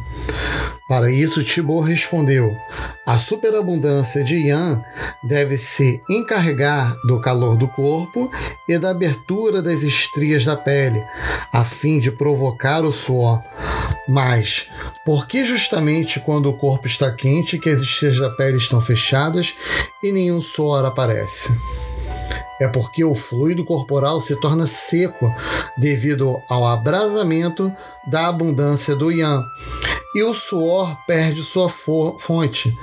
S1: Para isso, Tibor respondeu: A superabundância de Yan deve se encarregar do calor do corpo e da abertura das estrias da pele, a fim de provocar o suor. Mas, por que justamente quando o corpo está quente que as estrias da pele estão fechadas e nenhum suor aparece? É porque o fluido corporal se torna seco devido ao abrasamento da abundância do yang, e o suor perde sua fonte,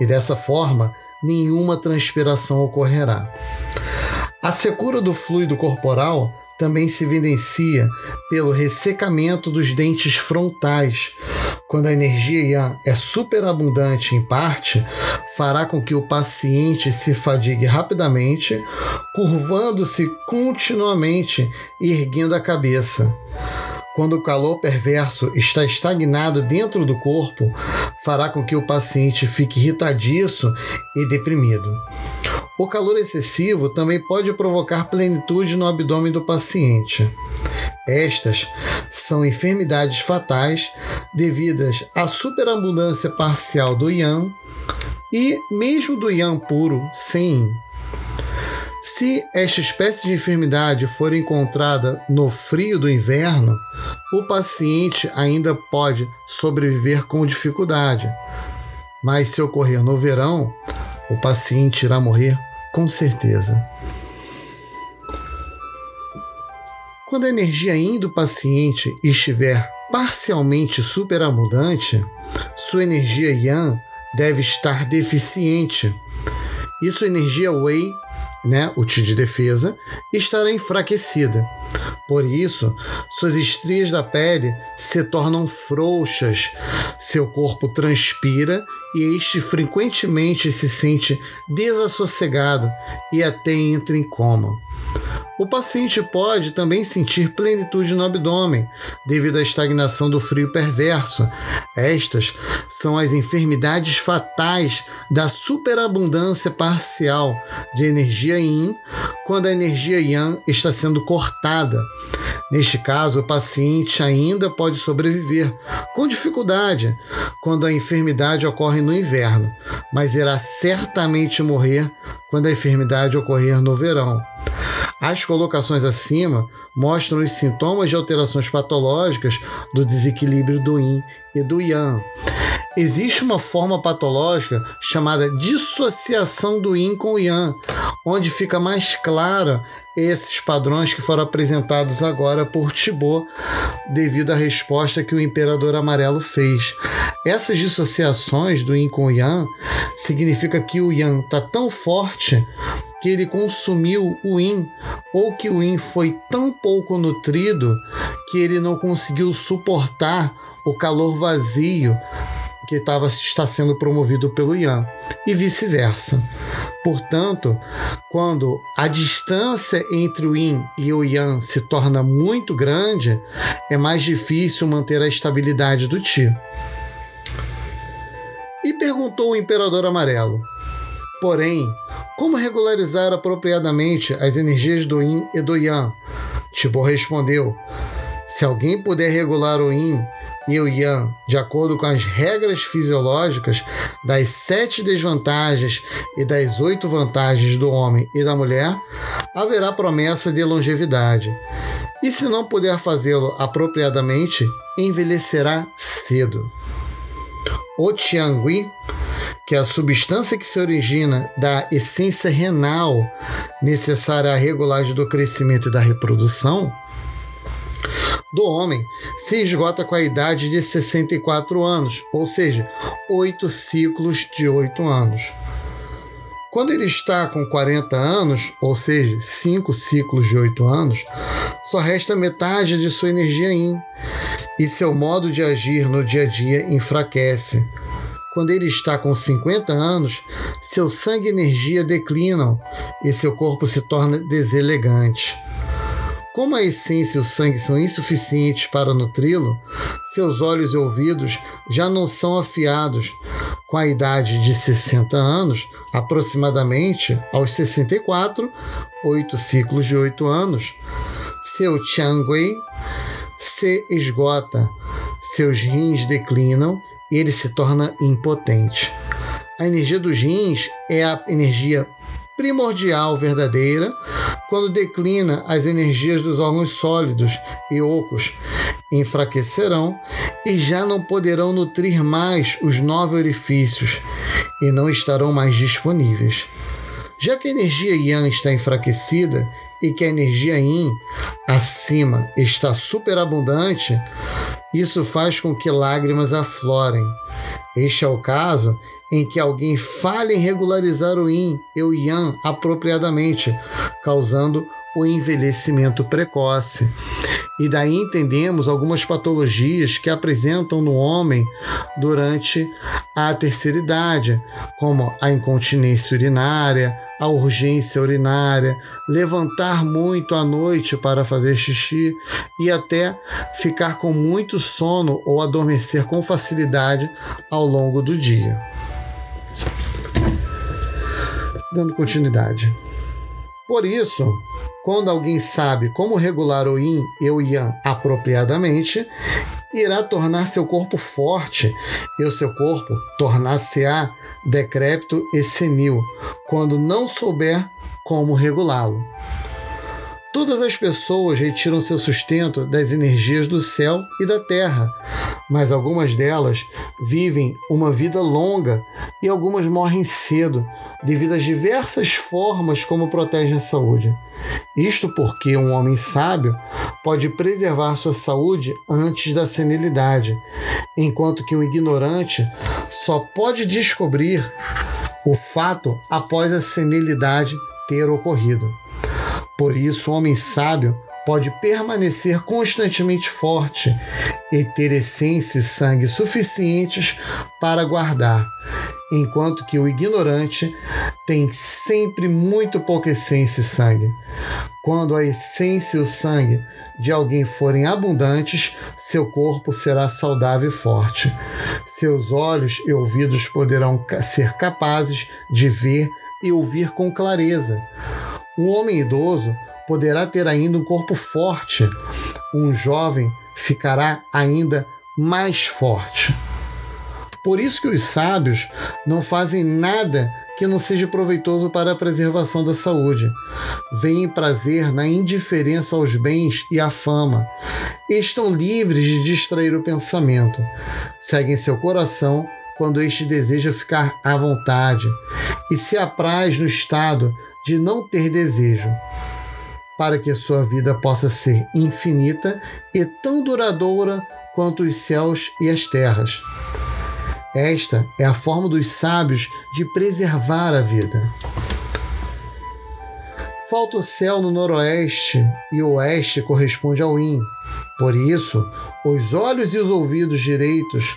S1: e dessa forma nenhuma transpiração ocorrerá. A secura do fluido corporal também se evidencia pelo ressecamento dos dentes frontais, quando a energia yang é superabundante em parte, fará com que o paciente se fadigue rapidamente, curvando-se continuamente e erguendo a cabeça. Quando o calor perverso está estagnado dentro do corpo, fará com que o paciente fique irritadiço e deprimido. O calor excessivo também pode provocar plenitude no abdômen do paciente. Estas são enfermidades fatais devidas à superabundância parcial do yang e mesmo do yang puro sem. Se esta espécie de enfermidade for encontrada no frio do inverno, o paciente ainda pode sobreviver com dificuldade. Mas se ocorrer no verão, o paciente irá morrer com certeza. Quando a energia yin do paciente estiver parcialmente superabundante, sua energia yang deve estar deficiente e sua energia wei né, o Ti de defesa, estará enfraquecida. Por isso, suas estrias da pele se tornam frouxas, seu corpo transpira e este frequentemente se sente desassossegado e até entra em coma. O paciente pode também sentir plenitude no abdômen, devido à estagnação do frio perverso. Estas são as enfermidades fatais da superabundância parcial de energia yin quando a energia yang está sendo cortada. Neste caso, o paciente ainda pode sobreviver com dificuldade quando a enfermidade ocorre no inverno, mas irá certamente morrer quando a enfermidade ocorrer no verão. As colocações acima mostram os sintomas de alterações patológicas do desequilíbrio do yin e do yang. Existe uma forma patológica chamada dissociação do yin com o yang, onde fica mais clara esses padrões que foram apresentados agora por Thibaut, devido à resposta que o Imperador Amarelo fez. Essas dissociações do Yin com o Yang significa que o Yang está tão forte que ele consumiu o Yin, ou que o Yin foi tão pouco nutrido que ele não conseguiu suportar o calor vazio que tava, está sendo promovido pelo Yan, e vice-versa. Portanto, quando a distância entre o Yin e o Yang se torna muito grande, é mais difícil manter a estabilidade do Ti. E perguntou o Imperador Amarelo: Porém, como regularizar apropriadamente as energias do Yin e do Yang? Tibo respondeu: Se alguém puder regular o Yin e o Yang de acordo com as regras fisiológicas das sete desvantagens e das oito vantagens do homem e da mulher, haverá promessa de longevidade. E se não puder fazê-lo apropriadamente, envelhecerá cedo. O Tiangui que é a substância que se origina da essência renal necessária à regulagem do crescimento e da reprodução, do homem se esgota com a idade de 64 anos, ou seja, oito ciclos de oito anos. Quando ele está com 40 anos, ou seja, cinco ciclos de oito anos, só resta metade de sua energia yin e seu modo de agir no dia a dia enfraquece quando ele está com 50 anos, seu sangue e energia declinam e seu corpo se torna deselegante. Como a essência e o sangue são insuficientes para nutri-lo, seus olhos e ouvidos já não são afiados. Com a idade de 60 anos, aproximadamente aos 64, oito ciclos de oito anos, seu Tiangui se esgota, seus rins declinam ele se torna impotente. A energia dos rins é a energia primordial verdadeira quando declina as energias dos órgãos sólidos e ocos enfraquecerão e já não poderão nutrir mais os nove orifícios e não estarão mais disponíveis. Já que a energia yang está enfraquecida e que a energia yin acima está superabundante, isso faz com que lágrimas aflorem. Este é o caso em que alguém falha em regularizar o yin e o yang apropriadamente, causando o envelhecimento precoce. E daí entendemos algumas patologias que apresentam no homem durante a terceira idade, como a incontinência urinária, a urgência urinária, levantar muito à noite para fazer xixi e até ficar com muito sono ou adormecer com facilidade ao longo do dia. Dando continuidade. Por isso, quando alguém sabe como regular o yin e o yang apropriadamente, irá tornar seu corpo forte e o seu corpo tornar-se-á decrépito e senil, quando não souber como regulá-lo. Todas as pessoas retiram seu sustento das energias do céu e da terra, mas algumas delas vivem uma vida longa e algumas morrem cedo, devido às diversas formas como protegem a saúde. Isto porque um homem sábio pode preservar sua saúde antes da senilidade, enquanto que um ignorante só pode descobrir o fato após a senilidade ter ocorrido. Por isso, o homem sábio pode permanecer constantemente forte e ter essência e sangue suficientes para guardar, enquanto que o ignorante tem sempre muito pouca essência e sangue. Quando a essência e o sangue de alguém forem abundantes, seu corpo será saudável e forte. Seus olhos e ouvidos poderão ser capazes de ver e ouvir com clareza. Um homem idoso poderá ter ainda um corpo forte, um jovem ficará ainda mais forte. Por isso que os sábios não fazem nada que não seja proveitoso para a preservação da saúde. Veem prazer na indiferença aos bens e à fama. Estão livres de distrair o pensamento. Seguem seu coração quando este deseja ficar à vontade e se apraz no estado de não ter desejo, para que sua vida possa ser infinita e tão duradoura quanto os céus e as terras. Esta é a forma dos sábios de preservar a vida. Falta o céu no noroeste e o oeste corresponde ao yin. Por isso, os olhos e os ouvidos direitos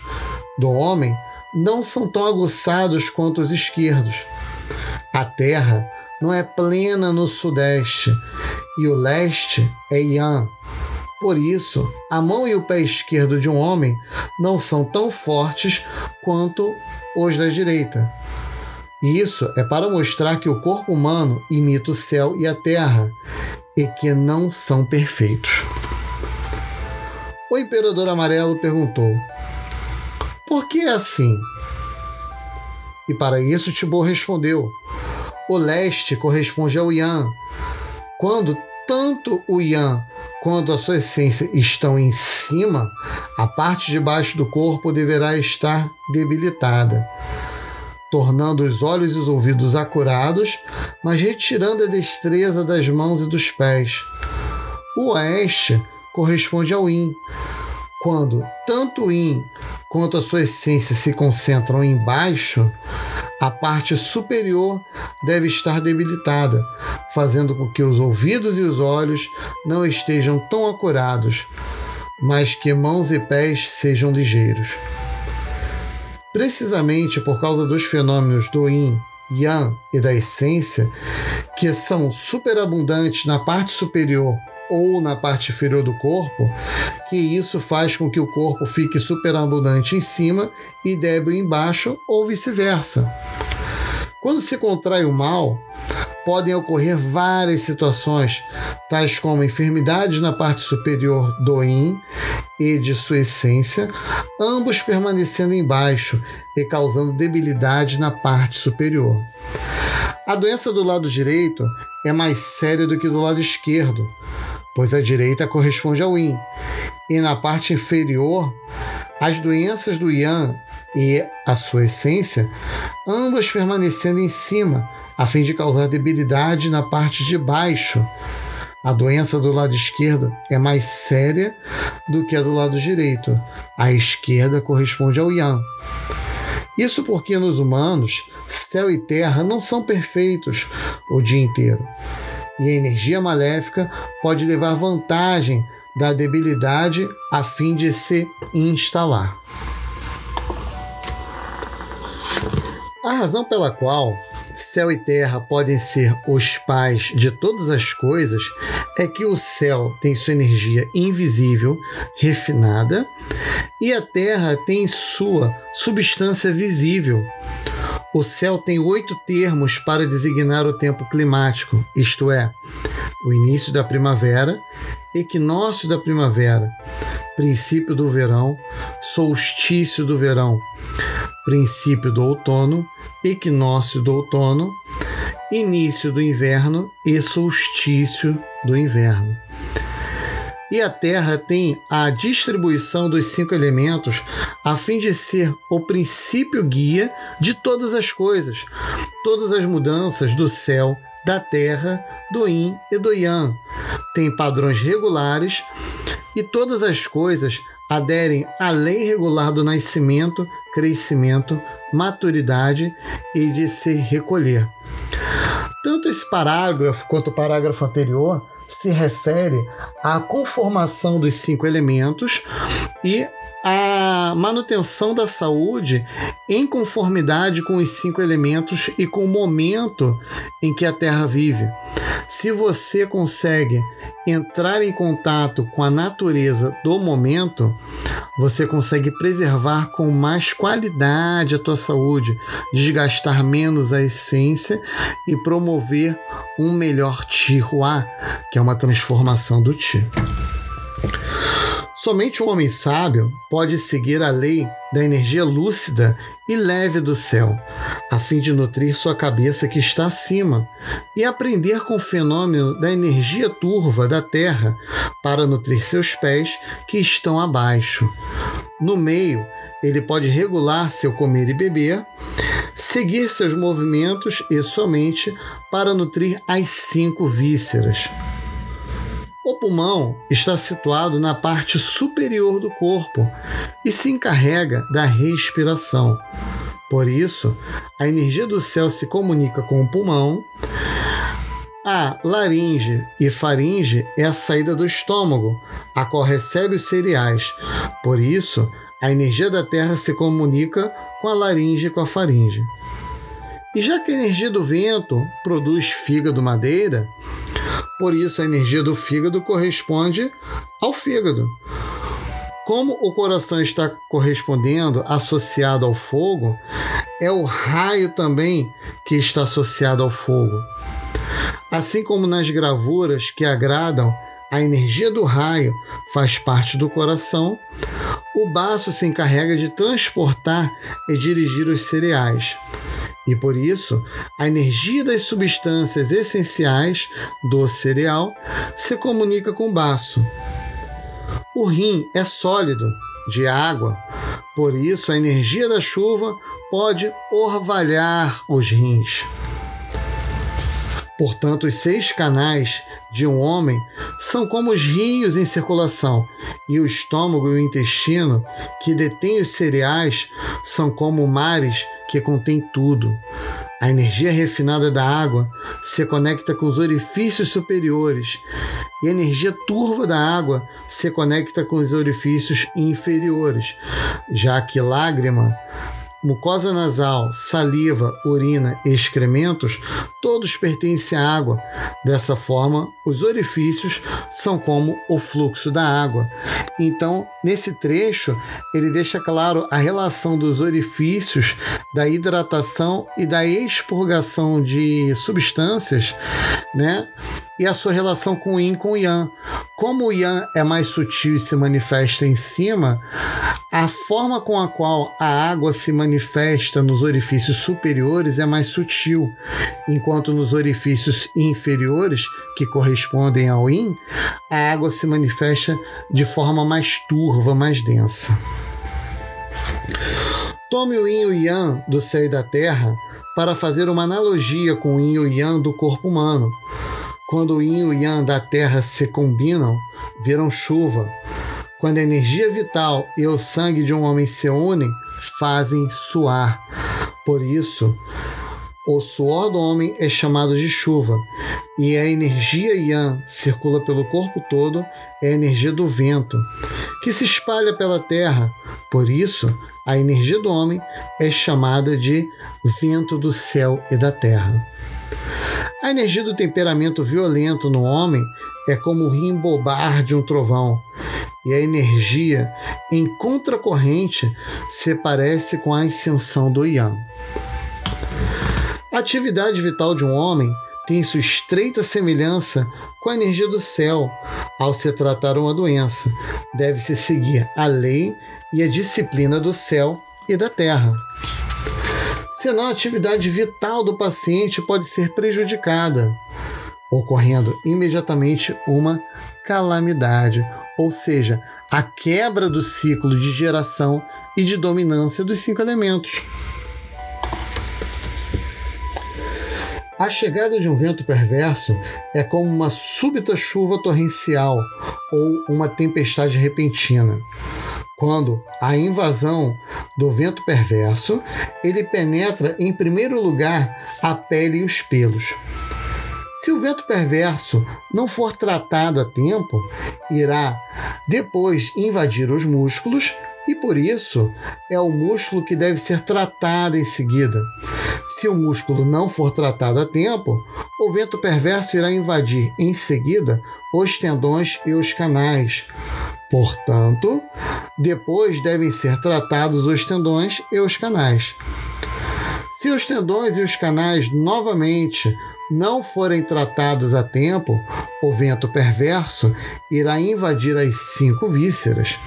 S1: do homem não são tão aguçados quanto os esquerdos. A terra não é plena no sudeste e o leste é Yan. Por isso, a mão e o pé esquerdo de um homem não são tão fortes quanto os da direita. Isso é para mostrar que o corpo humano imita o céu e a terra e que não são perfeitos. O imperador amarelo perguntou: Por que é assim? E para isso Tibor respondeu: o leste corresponde ao Yan. Quando tanto o Yan quanto a sua essência estão em cima, a parte de baixo do corpo deverá estar debilitada, tornando os olhos e os ouvidos acurados, mas retirando a destreza das mãos e dos pés. O oeste corresponde ao Yin. Quando tanto o Yin quanto a sua essência se concentram embaixo, a parte superior deve estar debilitada, fazendo com que os ouvidos e os olhos não estejam tão acurados, mas que mãos e pés sejam ligeiros. Precisamente por causa dos fenômenos do Yin, Yang e da essência, que são superabundantes na parte superior ou na parte inferior do corpo, que isso faz com que o corpo fique superabundante em cima e débil embaixo, ou vice-versa. Quando se contrai o mal, podem ocorrer várias situações, tais como enfermidades na parte superior do yin e de sua essência, ambos permanecendo embaixo e causando debilidade na parte superior. A doença do lado direito é mais séria do que do lado esquerdo, pois a direita corresponde ao yin. E na parte inferior, as doenças do yang e a sua essência, ambas permanecendo em cima, a fim de causar debilidade na parte de baixo. A doença do lado esquerdo é mais séria do que a do lado direito. A esquerda corresponde ao yang. Isso porque nos humanos, céu e terra não são perfeitos o dia inteiro. E a energia maléfica pode levar vantagem da debilidade a fim de se instalar. A razão pela qual céu e terra podem ser os pais de todas as coisas é que o céu tem sua energia invisível, refinada, e a terra tem sua substância visível. O céu tem oito termos para designar o tempo climático, isto é, o início da primavera, equinócio da primavera, princípio do verão, solstício do verão, princípio do outono, equinócio do outono, início do inverno e solstício do inverno. E a Terra tem a distribuição dos cinco elementos a fim de ser o princípio guia de todas as coisas, todas as mudanças do céu, da terra, do yin e do yang. Tem padrões regulares e todas as coisas aderem à lei regular do nascimento, crescimento, maturidade e de se recolher. Tanto esse parágrafo quanto o parágrafo anterior se refere à conformação dos cinco elementos e a manutenção da saúde em conformidade com os cinco elementos e com o momento em que a Terra vive. Se você consegue entrar em contato com a natureza do momento, você consegue preservar com mais qualidade a tua saúde, desgastar menos a essência e promover um melhor Tihuá, que é uma transformação do Ti. Somente um homem sábio pode seguir a lei da energia lúcida e leve do céu, a fim de nutrir sua cabeça que está acima e aprender com o fenômeno da energia turva da terra para nutrir seus pés que estão abaixo. No meio, ele pode regular seu comer e beber, seguir seus movimentos e somente para nutrir as cinco vísceras. O pulmão está situado na parte superior do corpo e se encarrega da respiração. Por isso, a energia do céu se comunica com o pulmão. A laringe e faringe é a saída do estômago, a qual recebe os cereais. Por isso, a energia da terra se comunica com a laringe e com a faringe. E já que a energia do vento produz fígado madeira, por isso, a energia do fígado corresponde ao fígado. Como o coração está correspondendo, associado ao fogo, é o raio também que está associado ao fogo. Assim como nas gravuras que agradam, a energia do raio faz parte do coração, o baço se encarrega de transportar e dirigir os cereais. E por isso, a energia das substâncias essenciais do cereal se comunica com o baço. O rim é sólido, de água, por isso a energia da chuva pode orvalhar os rins. Portanto, os seis canais de um homem são como os rios em circulação, e o estômago e o intestino, que detêm os cereais, são como mares que contém tudo. A energia refinada da água se conecta com os orifícios superiores e a energia turva da água se conecta com os orifícios inferiores, já que lágrima mucosa nasal, saliva, urina e excrementos, todos pertencem à água. Dessa forma, os orifícios são como o fluxo da água. Então, nesse trecho, ele deixa claro a relação dos orifícios, da hidratação e da expurgação de substâncias, né? E a sua relação com o Yin com o Yang. Como o Yang é mais sutil e se manifesta em cima, a forma com a qual a água se manifesta nos orifícios superiores é mais sutil, enquanto nos orifícios inferiores, que correspondem ao Yin, a água se manifesta de forma mais turva, mais densa. Tome o Yin e o Yang do céu e da terra para fazer uma analogia com o Yin e o Yang do corpo humano. Quando o yin e o yang da terra se combinam, viram chuva. Quando a energia vital e o sangue de um homem se unem, fazem suar. Por isso, O suor do homem é chamado de chuva, e a energia Yan circula pelo corpo todo, é a energia do vento, que se espalha pela terra. Por isso, a energia do homem é chamada de vento do céu e da terra. A energia do temperamento violento no homem é como o rimbobar de um trovão, e a energia em contracorrente se parece com a ascensão do Yang. A atividade vital de um homem tem sua estreita semelhança com a energia do céu. Ao se tratar uma doença, deve-se seguir a lei e a disciplina do céu e da terra. Senão, a atividade vital do paciente pode ser prejudicada, ocorrendo imediatamente uma calamidade, ou seja, a quebra do ciclo de geração e de dominância dos cinco elementos. A chegada de um vento perverso é como uma súbita chuva torrencial ou uma tempestade repentina. Quando a invasão do vento perverso, ele penetra em primeiro lugar a pele e os pelos. Se o vento perverso não for tratado a tempo, irá depois invadir os músculos e por isso é o músculo que deve ser tratado em seguida. Se o músculo não for tratado a tempo, o vento perverso irá invadir em seguida os tendões e os canais. Portanto, depois devem ser tratados os tendões e os canais. Se os tendões e os canais novamente não forem tratados a tempo, o vento perverso irá invadir as cinco vísceras,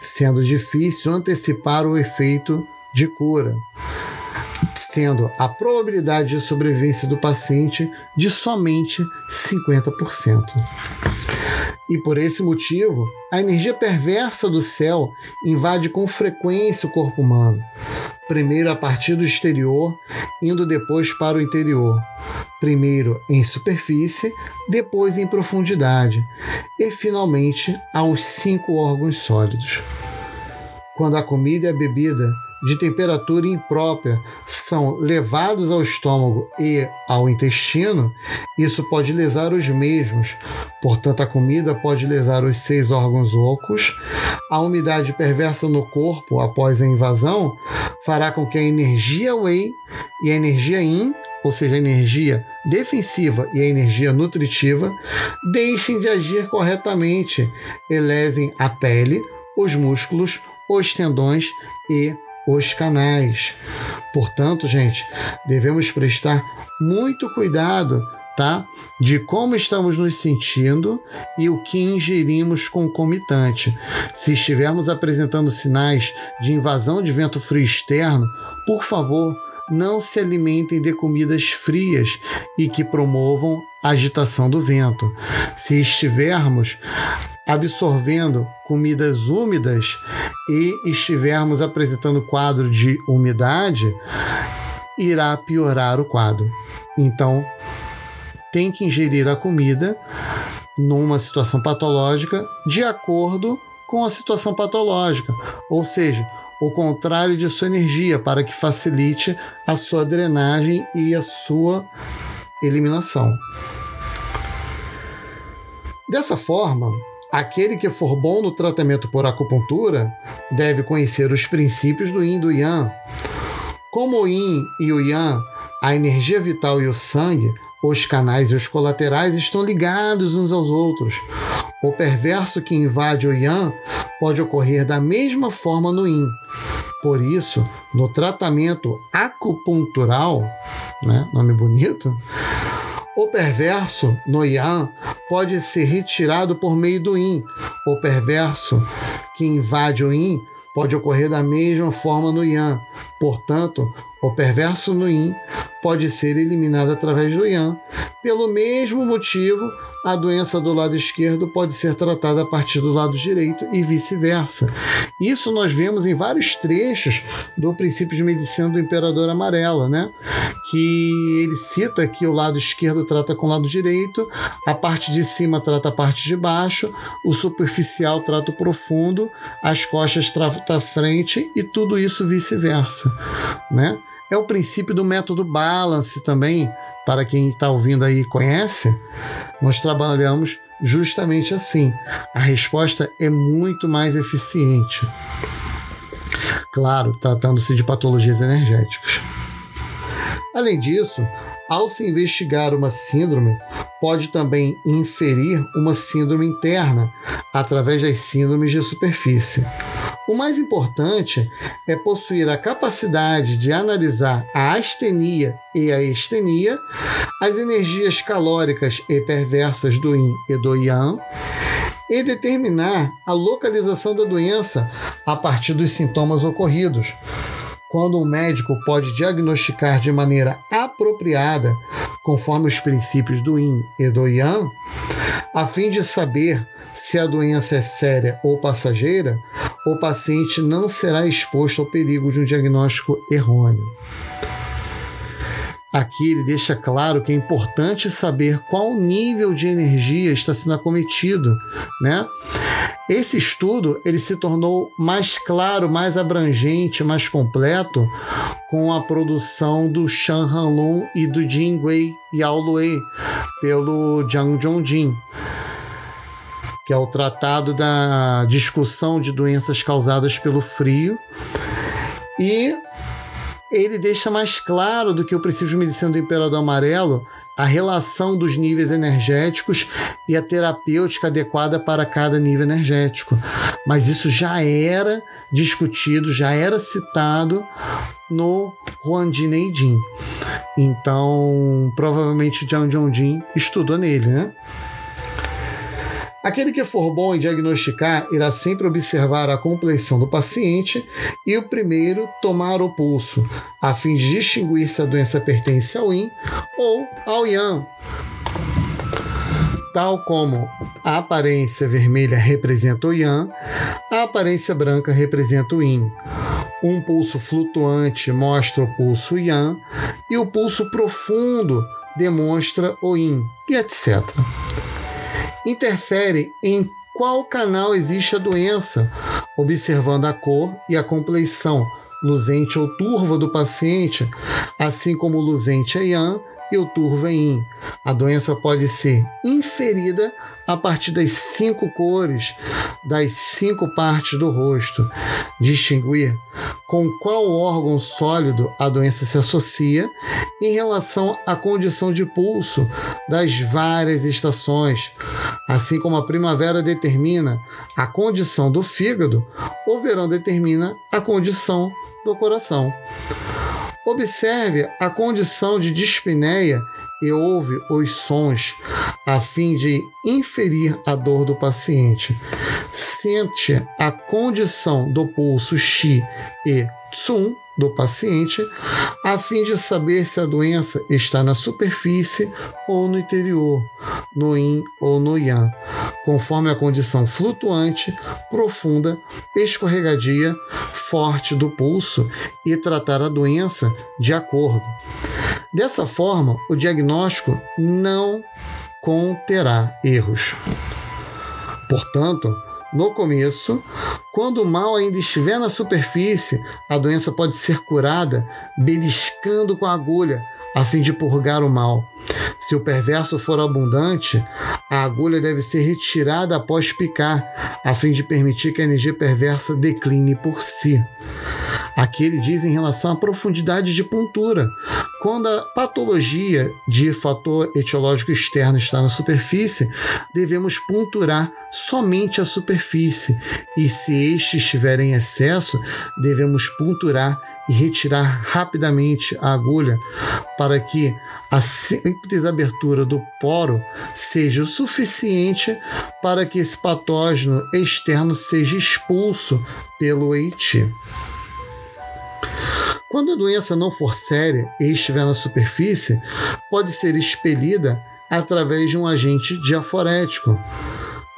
S1: sendo difícil antecipar o efeito de cura, sendo a probabilidade de sobrevivência do paciente de somente 50%. E por esse motivo, a energia perversa do céu invade com frequência o corpo humano, primeiro a partir do exterior, indo depois para o interior, primeiro em superfície, depois em profundidade. E finalmente aos cinco órgãos sólidos. Quando a comida e a bebida de temperatura imprópria são levados ao estômago e ao intestino, isso pode lesar os mesmos. Portanto, a comida pode lesar os seis órgãos ocos. A umidade perversa no corpo após a invasão fará com que a energia Wei e a energia Yin ou seja, a energia defensiva e a energia nutritiva, deixem de agir corretamente e lesem a pele, os músculos, os tendões e os canais. Portanto, gente, devemos prestar muito cuidado, tá? De como estamos nos sentindo e o que ingerimos concomitante. Se estivermos apresentando sinais de invasão de vento frio externo, por favor, não se alimentem de comidas frias e que promovam agitação do vento. Se estivermos absorvendo comidas úmidas e estivermos apresentando quadro de umidade, irá piorar o quadro. Então, tem que ingerir a comida numa situação patológica de acordo com a situação patológica, ou seja, o contrário de sua energia, para que facilite a sua drenagem e a sua eliminação. Dessa forma, Aquele que for bom no tratamento por acupuntura deve conhecer os princípios do Yin e do Yang. Como o Yin e o Yang, a energia vital e o sangue, os canais e os colaterais estão ligados uns aos outros. O perverso que invade o Yang pode ocorrer da mesma forma no Yin. Por isso, no tratamento acupuntural, né, nome bonito, o perverso no Yan pode ser retirado por meio do Yin. O perverso que invade o Yin pode ocorrer da mesma forma no Yan. Portanto, o perverso no Yin pode ser eliminado através do Yan. Pelo mesmo motivo, a doença do lado esquerdo pode ser tratada a partir do lado direito e vice-versa. Isso nós vemos em vários trechos do princípio de medicina do Imperador Amarelo, né? Que ele cita que o lado esquerdo trata com o lado direito, a parte de cima trata a parte de baixo, o superficial trata o profundo, as costas trata a frente e tudo isso vice-versa, né? é o princípio do método balance também. Para quem está ouvindo aí e conhece, nós trabalhamos justamente assim. A resposta é muito mais eficiente. Claro, tratando-se de patologias energéticas. Além disso, ao se investigar uma síndrome, pode também inferir uma síndrome interna através das síndromes de superfície. O mais importante é possuir a capacidade de analisar a astenia e a estenia, as energias calóricas e perversas do yin e do yang, e determinar a localização da doença a partir dos sintomas ocorridos. Quando um médico pode diagnosticar de maneira apropriada, conforme os princípios do Yin e do Yang, a fim de saber se a doença é séria ou passageira, o paciente não será exposto ao perigo de um diagnóstico errôneo. Aqui ele deixa claro que é importante saber qual nível de energia está sendo acometido, né? Esse estudo ele se tornou mais claro, mais abrangente, mais completo com a produção do Shan Hanlun e do Jin Wei Yao Lue pelo Jiang Zhongjin, que é o tratado da discussão de doenças causadas pelo frio. E ele deixa mais claro do que o princípio de medicina do Imperador Amarelo a relação dos níveis energéticos e a terapêutica adequada para cada nível energético. Mas isso já era discutido, já era citado no Huandin Jin. Então, provavelmente Jiang Zhongjin estudou nele, né? Aquele que for bom em diagnosticar irá sempre observar a compleição do paciente e o primeiro tomar o pulso, a fim de distinguir se a doença pertence ao Yin ou ao Yang. Tal como a aparência vermelha representa o Yang, a aparência branca representa o Yin. Um pulso flutuante mostra o pulso Yang e o pulso profundo demonstra o Yin, e etc interfere em qual canal existe a doença, observando a cor e a compleição luzente ou turva do paciente, assim como luzente é yang e o turvo é yin. A doença pode ser inferida a partir das cinco cores das cinco partes do rosto, distinguir com qual órgão sólido a doença se associa em relação à condição de pulso das várias estações. Assim como a primavera determina a condição do fígado, o verão determina a condição do coração. Observe a condição de dispneia e ouve os sons a fim de inferir a dor do paciente. Sente a condição do pulso Xi e Tsun do paciente, a fim de saber se a doença está na superfície ou no interior, no yin ou no yang, conforme a condição flutuante, profunda, escorregadia, forte do pulso e tratar a doença de acordo. Dessa forma, o diagnóstico não conterá erros. Portanto, no começo, quando o mal ainda estiver na superfície, a doença pode ser curada beliscando com a agulha, a fim de purgar o mal. Se o perverso for abundante, a agulha deve ser retirada após picar, a fim de permitir que a energia perversa decline por si. Aqui ele diz em relação à profundidade de puntura. Quando a patologia de fator etiológico externo está na superfície, devemos punturar somente a superfície, e se este estiver em excesso, devemos punturar e retirar rapidamente a agulha para que a simples abertura do poro seja o suficiente para que esse patógeno externo seja expulso pelo Eiti. Quando a doença não for séria e estiver na superfície, pode ser expelida através de um agente diaforético.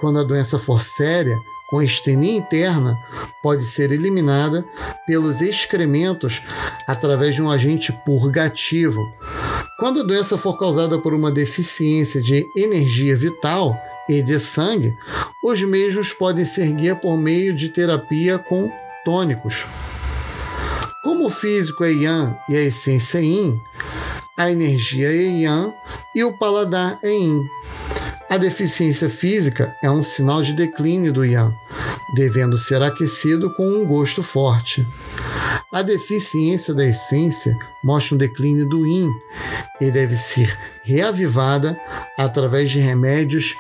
S1: Quando a doença for séria, com estenia interna, pode ser eliminada pelos excrementos através de um agente purgativo. Quando a doença for causada por uma deficiência de energia vital e de sangue, os mesmos podem ser guia por meio de terapia com tônicos. Como o físico é Yang e a essência é Yin, a energia é Yang e o paladar é Yin. A deficiência física é um sinal de declínio do Yang, devendo ser aquecido com um gosto forte. A deficiência da essência mostra um declínio do Yin e deve ser reavivada através de remédios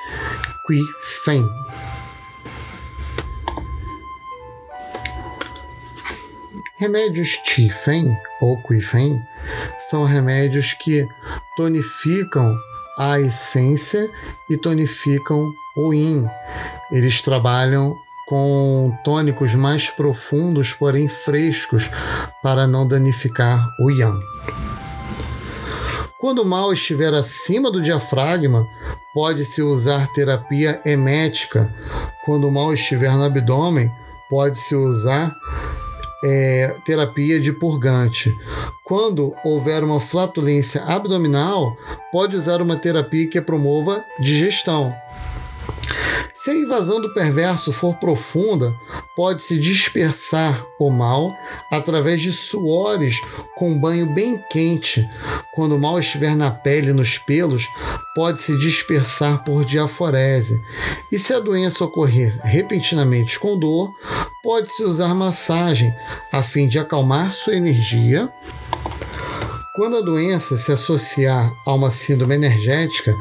S1: Qi Fen. Remédios Qi Fen ou Qi Fen são remédios que tonificam a essência e tonificam o yin. Eles trabalham com tônicos mais profundos, porém frescos, para não danificar o yang. Quando o mal estiver acima do diafragma, pode-se usar terapia emética. Quando o mal estiver no abdômen, pode-se usar é, terapia de purgante. Quando houver uma flatulência abdominal, pode usar uma terapia que promova digestão. Se a invasão do perverso for profunda, pode-se dispersar o mal através de suores com banho bem quente. Quando o mal estiver na pele e nos pelos, pode-se dispersar por diaforese. E se a doença ocorrer repentinamente com dor, pode-se usar massagem a fim de acalmar sua energia. Quando a doença se associar a uma síndrome energética,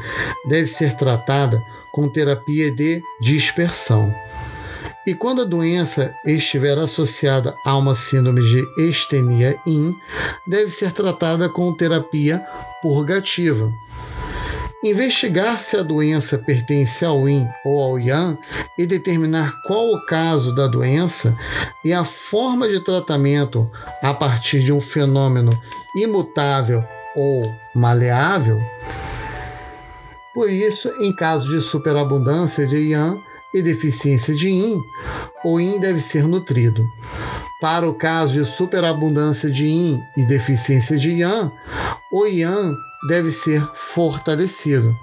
S1: deve ser tratada com terapia de dispersão. E quando a doença estiver associada a uma síndrome de estenia in, deve ser tratada com terapia purgativa. Investigar se a doença pertence ao Yin ou ao Yang e determinar qual o caso da doença e a forma de tratamento a partir de um fenômeno imutável ou maleável por isso, em caso de superabundância de Yang e deficiência de Yin, o Yin deve ser nutrido. Para o caso de superabundância de Yin e deficiência de Yang, o Yang deve ser fortalecido.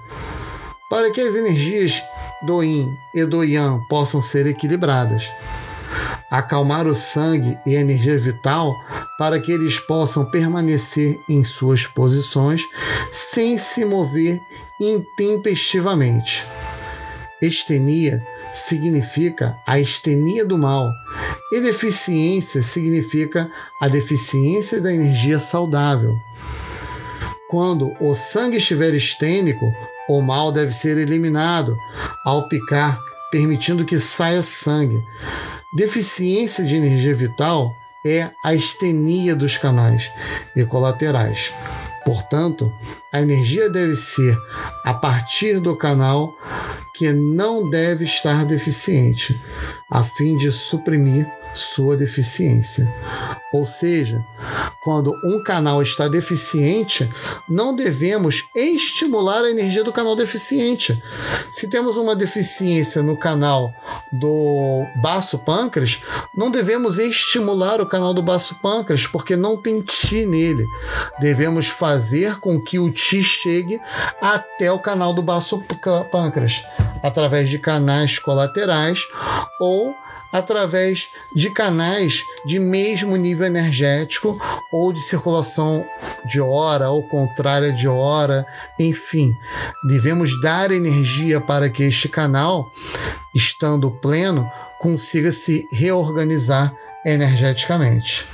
S1: Para que as energias do Yin e do Yang possam ser equilibradas acalmar o sangue e a energia vital para que eles possam permanecer em suas posições sem se mover intempestivamente. Estenia significa a estenia do mal e deficiência significa a deficiência da energia saudável. Quando o sangue estiver estênico, o mal deve ser eliminado ao picar, permitindo que saia sangue. Deficiência de energia vital é a estenia dos canais e colaterais. Portanto, a energia deve ser a partir do canal que não deve estar deficiente, a fim de suprimir sua deficiência. Ou seja, quando um canal está deficiente, não devemos estimular a energia do canal deficiente. Se temos uma deficiência no canal do baço pâncreas, não devemos estimular o canal do baço pâncreas, porque não tem ti nele. Devemos fazer com que o ti chegue até o canal do baço pâncreas, através de canais colaterais ou através de canais de mesmo nível energético ou de circulação de hora ou contrária de hora, enfim, devemos dar energia para que este canal, estando pleno, consiga se reorganizar energeticamente.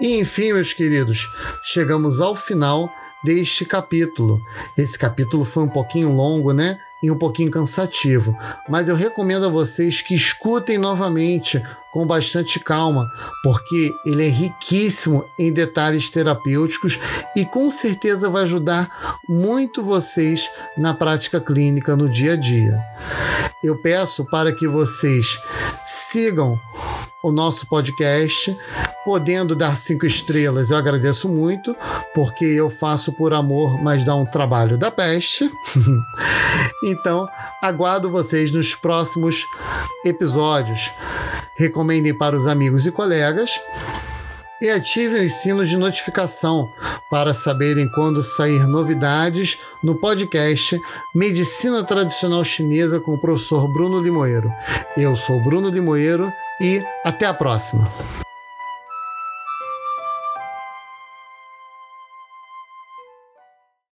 S1: E enfim, meus queridos, chegamos ao final deste capítulo. Esse capítulo foi um pouquinho longo, né? E um pouquinho cansativo, mas eu recomendo a vocês que escutem novamente com bastante calma, porque ele é riquíssimo em detalhes terapêuticos e com certeza vai ajudar muito vocês na prática clínica no dia a dia. Eu peço para que vocês sigam o nosso podcast, podendo dar cinco estrelas, eu agradeço muito, porque eu faço por amor, mas dá um trabalho da peste. *laughs* então, aguardo vocês nos próximos episódios. Recomendem para os amigos e colegas e ativem os sinos de notificação para saberem quando sair novidades no podcast Medicina Tradicional Chinesa com o professor Bruno Limoeiro. Eu sou Bruno Limoeiro e até a próxima.